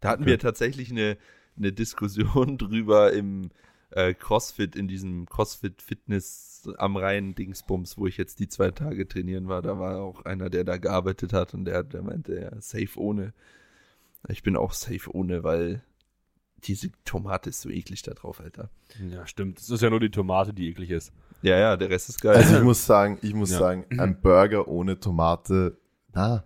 Da hatten Okay. wir tatsächlich eine, eine Diskussion drüber im äh, CrossFit, in diesem CrossFit Fitness am Rhein Dingsbums, wo ich jetzt die zwei Tage trainieren war. Da war auch einer, der da gearbeitet hat und der, der meinte, ja, safe ohne. Ich bin auch safe ohne, weil diese Tomate ist so eklig da drauf, Alter. Ja, stimmt. Es ist ja nur die Tomate, die eklig ist. Ja, ja, der Rest ist geil. Also ich muss sagen, ich muss Ja. sagen, ein Burger ohne Tomate, na,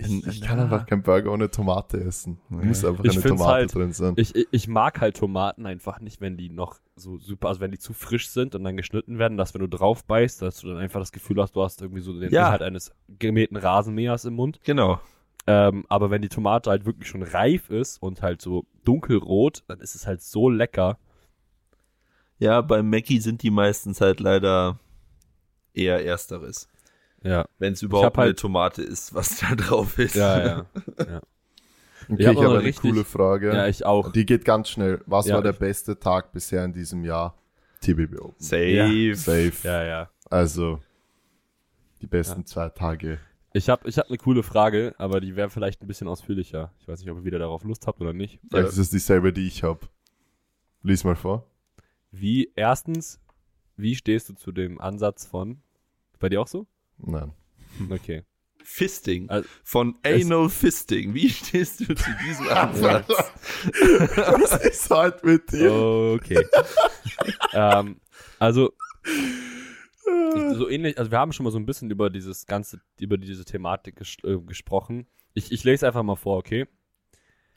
Ich, ich kann einfach keinen Burger ohne Tomate essen. Nee. Muss einfach Ich eine Tomate halt- drin sein. Ich, ich, ich mag halt Tomaten einfach nicht, wenn die noch so super, also wenn die zu frisch sind und dann geschnitten werden, dass wenn du drauf beißt, dass du dann einfach das Gefühl hast, du hast irgendwie so den Ja. Inhalt eines gemähten Rasenmähers im Mund. Genau. Ähm, aber wenn die Tomate halt wirklich schon reif ist und halt so dunkelrot, dann ist es halt so lecker. Ja, beim Mackie sind die meistens halt leider eher ersteres. Ja. Wenn es hab überhaupt halt- eine Tomate ist, was da drauf ist. Ja, ja. Okay, Ich hab habe noch eine richtig- coole Frage. Ja, ich auch. Die geht ganz schnell. Was Ja, war der ich- beste Tag bisher in diesem Jahr? TBB Open. Safe. Safe. Ja, ja. Also, die besten zwei Tage. Ich habe ich hab eine coole Frage, aber die wäre vielleicht ein bisschen ausführlicher. Ich weiß nicht, ob ihr wieder darauf Lust habt oder nicht. Vielleicht ist es dieselbe, die ich habe. Lies mal vor. Wie, erstens, wie stehst du zu dem Ansatz von, bei dir auch so? Nein. Okay. Fisting. Also- Von Anal Fisting. Wie stehst du zu diesem Ansatz? Was ist heute mit dir? Okay. ähm, also, so ähnlich, also wir haben schon mal so ein bisschen über dieses ganze, über diese Thematik ges äh, gesprochen. Ich, ich lese einfach mal vor, okay?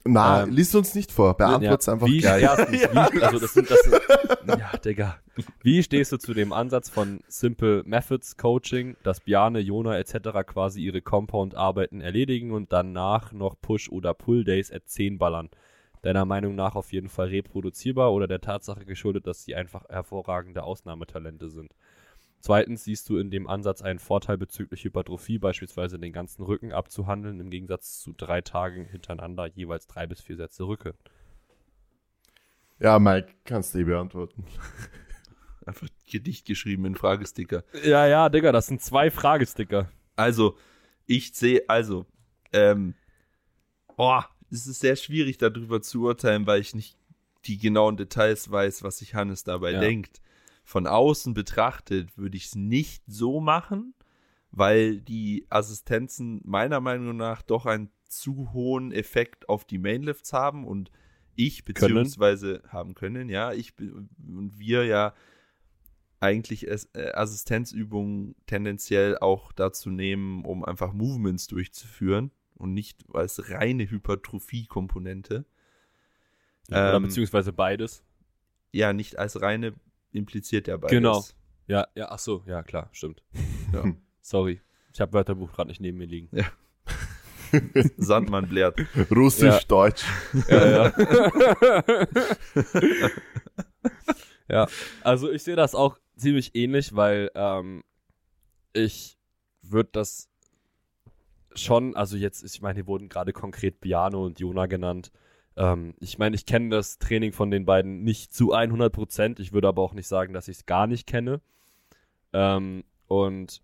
Na, Ähm, lies uns nicht vor. Beantwort's einfach wie, gleich. wie, also das sind, das sind, ja, Digga. Wie stehst du zu dem Ansatz von Simple Methods Coaching, dass Biane, Jona etc. quasi ihre Compound-Arbeiten erledigen und danach noch Push- oder Pull-Days at 10 ballern? Deiner Meinung nach auf jeden Fall reproduzierbar oder der Tatsache geschuldet, dass sie einfach hervorragende Ausnahmetalente sind? Zweitens siehst du in dem Ansatz einen Vorteil bezüglich Hypertrophie, beispielsweise den ganzen Rücken abzuhandeln, im Gegensatz zu drei Tagen hintereinander jeweils drei bis vier Sätze Rücke. Ja, Mike, kannst du eh beantworten. Einfach Gedicht geschrieben in Fragesticker. Ja, ja, Digga, das sind zwei Fragesticker. Also, ich sehe, also, ähm, oh, es ist sehr schwierig darüber zu urteilen, weil ich nicht die genauen Details weiß, was sich Hannes dabei Ja. denkt. Von außen betrachtet würde ich es nicht so machen, weil die Assistenzen meiner Meinung nach doch einen zu hohen Effekt auf die Mainlifts haben und ich Können. beziehungsweise haben können, ja, ich und wir ja eigentlich äh, Assistenzübungen tendenziell auch dazu nehmen, um einfach Movements durchzuführen und nicht als reine Hypertrophie-Komponente. Ja, oder Ähm, beziehungsweise beides. Ja, nicht als reine impliziert ja beides. Genau. Ja, ja, ach so, ja, klar, stimmt. Ja. Sorry. Ich habe Wörterbuch gerade nicht neben mir liegen. Sandmann blärt. Russisch, Deutsch. Ja, ja. ja, also ich sehe das auch ziemlich ähnlich, weil ähm, ich würde das schon, also jetzt, ich meine, hier wurden gerade konkret Biano und Jona genannt. Ähm, ich meine, ich kenne das Training von den beiden nicht zu 100 Prozent. Ich würde aber auch nicht sagen, dass ich es gar nicht kenne. Ähm, und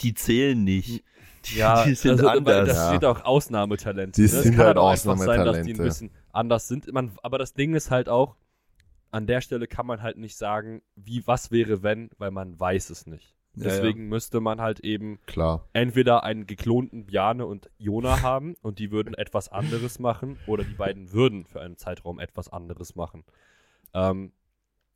Die zählen nicht. Die, ja, die sind also, anders. Das Ja. steht auch Ausnahmetalente. Die ne? sind es kann halt auch einfach sein, dass die ein Ausnahmetalente. bisschen anders sind. Man, aber das Ding ist halt auch, an der Stelle kann man halt nicht sagen, wie was wäre wenn, weil man weiß es nicht. Ja, Deswegen müsste man halt eben Klar. entweder einen geklonten Bjane und Jona haben und die würden etwas anderes machen oder die beiden würden für einen Zeitraum etwas anderes machen. Ähm,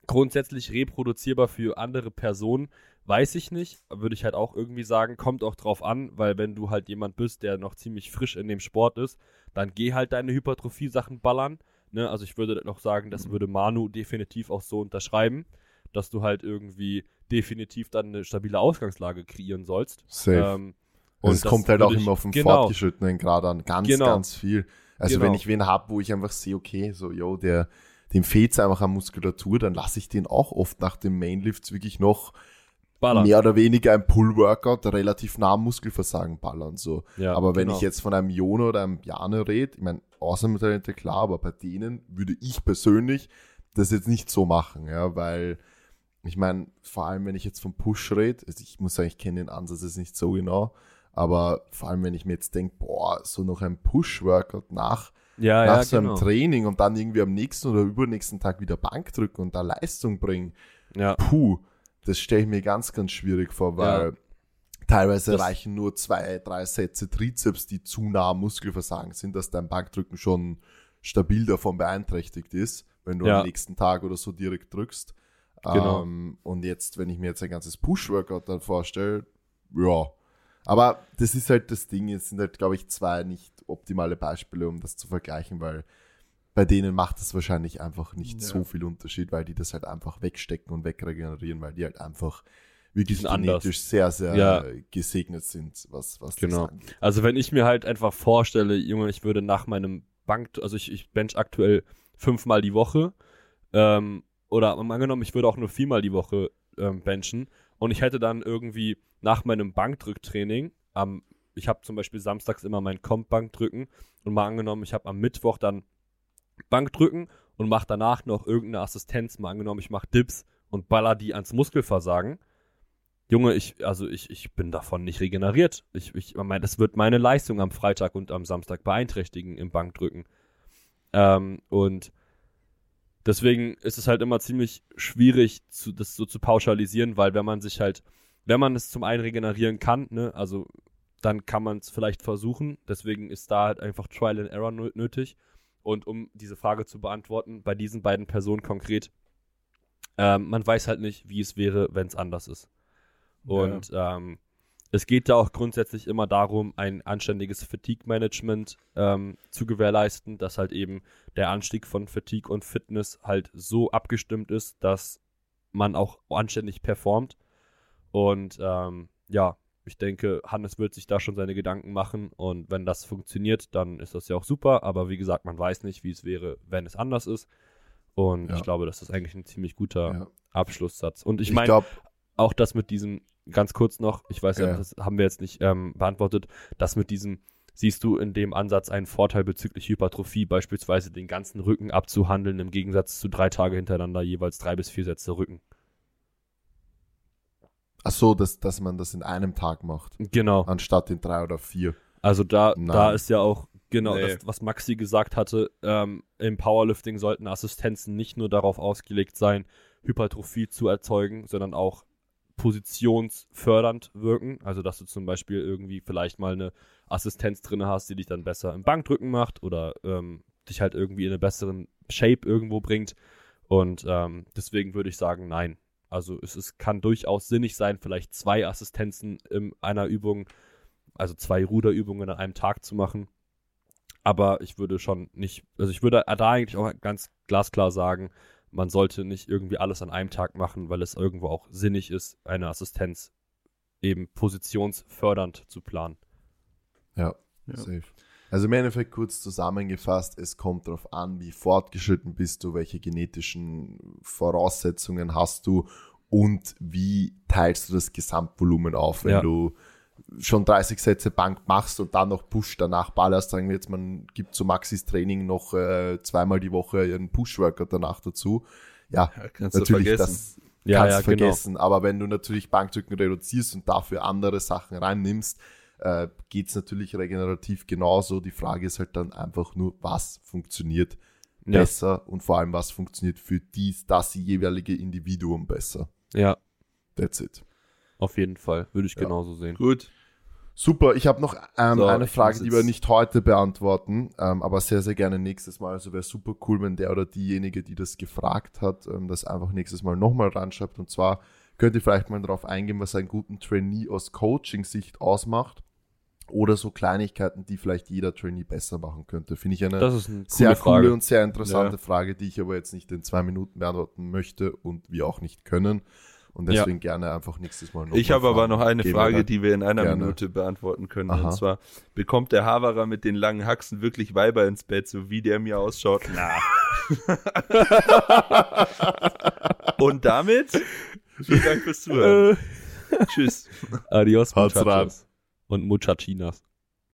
grundsätzlich reproduzierbar für andere Personen, weiß ich nicht. Würde ich halt auch irgendwie sagen, kommt auch drauf an, weil wenn du halt jemand bist, der noch ziemlich frisch in dem Sport ist, dann geh halt deine Hypertrophie-Sachen ballern. Ne? Also ich würde noch sagen, das würde Manu definitiv auch so unterschreiben, dass du halt irgendwie definitiv dann eine stabile Ausgangslage kreieren sollst. Safe. Ähm, Und es kommt halt auch immer auf den genau, fortgeschrittenen Grad an. Ganz, Genau. ganz viel. Also Genau. wenn ich wen hab, wo ich einfach sehe, okay, so, yo, der, dem fehlt's einfach an Muskulatur, dann lasse ich den auch oft nach dem Mainlifts wirklich noch Ballern. mehr oder weniger ein Pull-Workout relativ nah am Muskelversagen ballern. So. Ja, aber wenn genau. ich jetzt von einem Jono oder einem Jane rede, ich meine, Ausnahmetalente klar, aber bei denen würde ich persönlich das jetzt nicht so machen, ja, weil ich meine, vor allem wenn ich jetzt vom Push rede, also ich muss sagen, ich kenne den Ansatz jetzt nicht so genau, aber vor allem wenn ich mir jetzt denke, boah, so noch ein Push-Workout nach, ja, nach ja, so einem genau. Training und dann irgendwie am nächsten oder übernächsten Tag wieder Bank drücken und da Leistung bringen, Ja, puh, das stelle ich mir ganz, ganz schwierig vor, weil teilweise Das- reichen nur zwei, drei Sätze Trizeps, die zu nah am Muskelversagen sind, dass dein Bankdrücken schon stabil davon beeinträchtigt ist, wenn du am nächsten Tag oder so direkt drückst. Genau. Ähm, und jetzt, wenn ich mir jetzt ein ganzes Push-Workout dann vorstelle, ja, Aber das ist halt das Ding, es sind halt, glaube ich, zwei nicht optimale Beispiele, um das zu vergleichen, weil bei denen macht es wahrscheinlich einfach nicht Ja. so viel Unterschied, weil die das halt einfach wegstecken und wegregenerieren, weil die halt einfach wirklich genetisch sehr, sehr Ja. gesegnet sind, was, was Genau. das angeht. Also wenn ich mir halt einfach vorstelle, Junge, ich würde nach meinem Bank, also ich, ich bench aktuell fünfmal die Woche, ähm, oder angenommen, ich würde auch nur viermal die Woche ähm, benchen und ich hätte dann irgendwie nach meinem Bankdrücktraining am, ich habe zum Beispiel samstags immer mein Comp-Bankdrücken und mal angenommen, ich habe am Mittwoch dann Bankdrücken und mache danach noch irgendeine Assistenz, mal angenommen, ich mache Dips und baller die ans Muskelversagen. Junge, ich, also ich, ich bin davon nicht regeneriert. Ich, ich meine, das wird meine Leistung am Freitag und am Samstag beeinträchtigen im Bankdrücken. Ähm, und deswegen ist es halt immer ziemlich schwierig, zu, das so zu pauschalisieren, weil wenn man sich halt, wenn man es zum einen regenerieren kann, ne, also dann kann man es vielleicht versuchen. Deswegen ist da halt einfach Trial and Error nö- nötig. Und um diese Frage zu beantworten, bei diesen beiden Personen konkret, ähm, man weiß halt nicht, wie es wäre, wenn es anders ist. Und ähm, es geht da auch grundsätzlich immer darum, ein anständiges Fatigue-Management ähm, zu gewährleisten, dass halt eben der Anstieg von Fatigue und Fitness halt so abgestimmt ist, dass man auch anständig performt. Und ähm, ja, ich denke, Hannes wird sich da schon seine Gedanken machen und wenn das funktioniert, dann ist das ja auch super. Aber wie gesagt, man weiß nicht, wie es wäre, wenn es anders ist. Und Ja. ich glaube, das ist eigentlich ein ziemlich guter Ja. Abschlusssatz. Und ich Ich meine, auch das mit diesem, ganz kurz noch, ich weiß ja, Ja. das haben wir jetzt nicht ähm, beantwortet, das mit diesem, siehst du in dem Ansatz einen Vorteil bezüglich Hypertrophie, beispielsweise den ganzen Rücken abzuhandeln, im Gegensatz zu drei Tage hintereinander jeweils drei bis vier Sätze Rücken. ach so, dass, dass man das in einem Tag macht, Genau. anstatt in drei oder vier. Also da, Nein. da ist ja auch genau Nee. das, was Maxi gesagt hatte, ähm, im Powerlifting sollten Assistenzen nicht nur darauf ausgelegt sein, Hypertrophie zu erzeugen, sondern auch positionsfördernd wirken. Also dass du zum Beispiel irgendwie vielleicht mal eine Assistenz drin hast, die dich dann besser im Bankdrücken macht oder ähm, dich halt irgendwie in eine besseren Shape irgendwo bringt. Und ähm, deswegen würde ich sagen, nein. Also es, es kann durchaus sinnig sein, vielleicht zwei Assistenzen in einer Übung also zwei Ruderübungen an einem Tag zu machen. Aber ich würde schon nicht, also ich würde da eigentlich auch ganz glasklar sagen, man sollte nicht irgendwie alles an einem Tag machen, weil es irgendwo auch sinnig ist, eine Assistenz eben positionsfördernd zu planen. Ja, Ja. safe. Also im Endeffekt kurz zusammengefasst, es kommt darauf an, wie fortgeschritten bist du, welche genetischen Voraussetzungen hast du und wie teilst du das Gesamtvolumen auf, wenn Ja. du schon 30 Sätze Bank machst und dann noch Push danach ballerst, sagen wir jetzt, man gibt zu Maxis Training noch äh, zweimal die Woche einen Push-Workout danach dazu. Ja, Ja, kannst du natürlich, vergessen. das Ja, kannst ja, genau. vergessen. Aber wenn du natürlich Bankdrücken reduzierst und dafür andere Sachen reinnimmst, äh, geht's natürlich regenerativ genauso. Die Frage ist halt dann einfach nur, was funktioniert Ja, besser und vor allem, was funktioniert für dies, das jeweilige Individuum besser. ja That's it. Auf jeden Fall. Würde ich Ja. genauso sehen. Gut. Super, ich habe noch ähm, So, eine Frage, die wir nicht heute beantworten, ähm, aber sehr, sehr gerne nächstes Mal. Also wäre super cool, wenn der oder diejenige, die das gefragt hat, ähm, das einfach nächstes Mal nochmal ranschreibt. Und zwar könnt ihr vielleicht mal darauf eingehen, was einen guten Trainee aus Coaching-Sicht ausmacht. Oder so Kleinigkeiten, die vielleicht jeder Trainee besser machen könnte. Finde ich eine eine coole sehr Frage. coole und sehr interessante Ja. Frage, die ich aber jetzt nicht in zwei Minuten beantworten möchte und wir auch nicht können. Und Ja. deswegen gerne einfach nächstes Mal noch Ich habe aber noch eine Gehen wir Frage, die wir in einer Gerne. Minute beantworten können. Aha. Und zwar, bekommt der Haverer mit den langen Haxen wirklich Weiber ins Bett, so wie der mir ausschaut? Na. Und damit, vielen Dank fürs Zuhören. Tschüss. Adios, Muchachos. Und Muchachinas.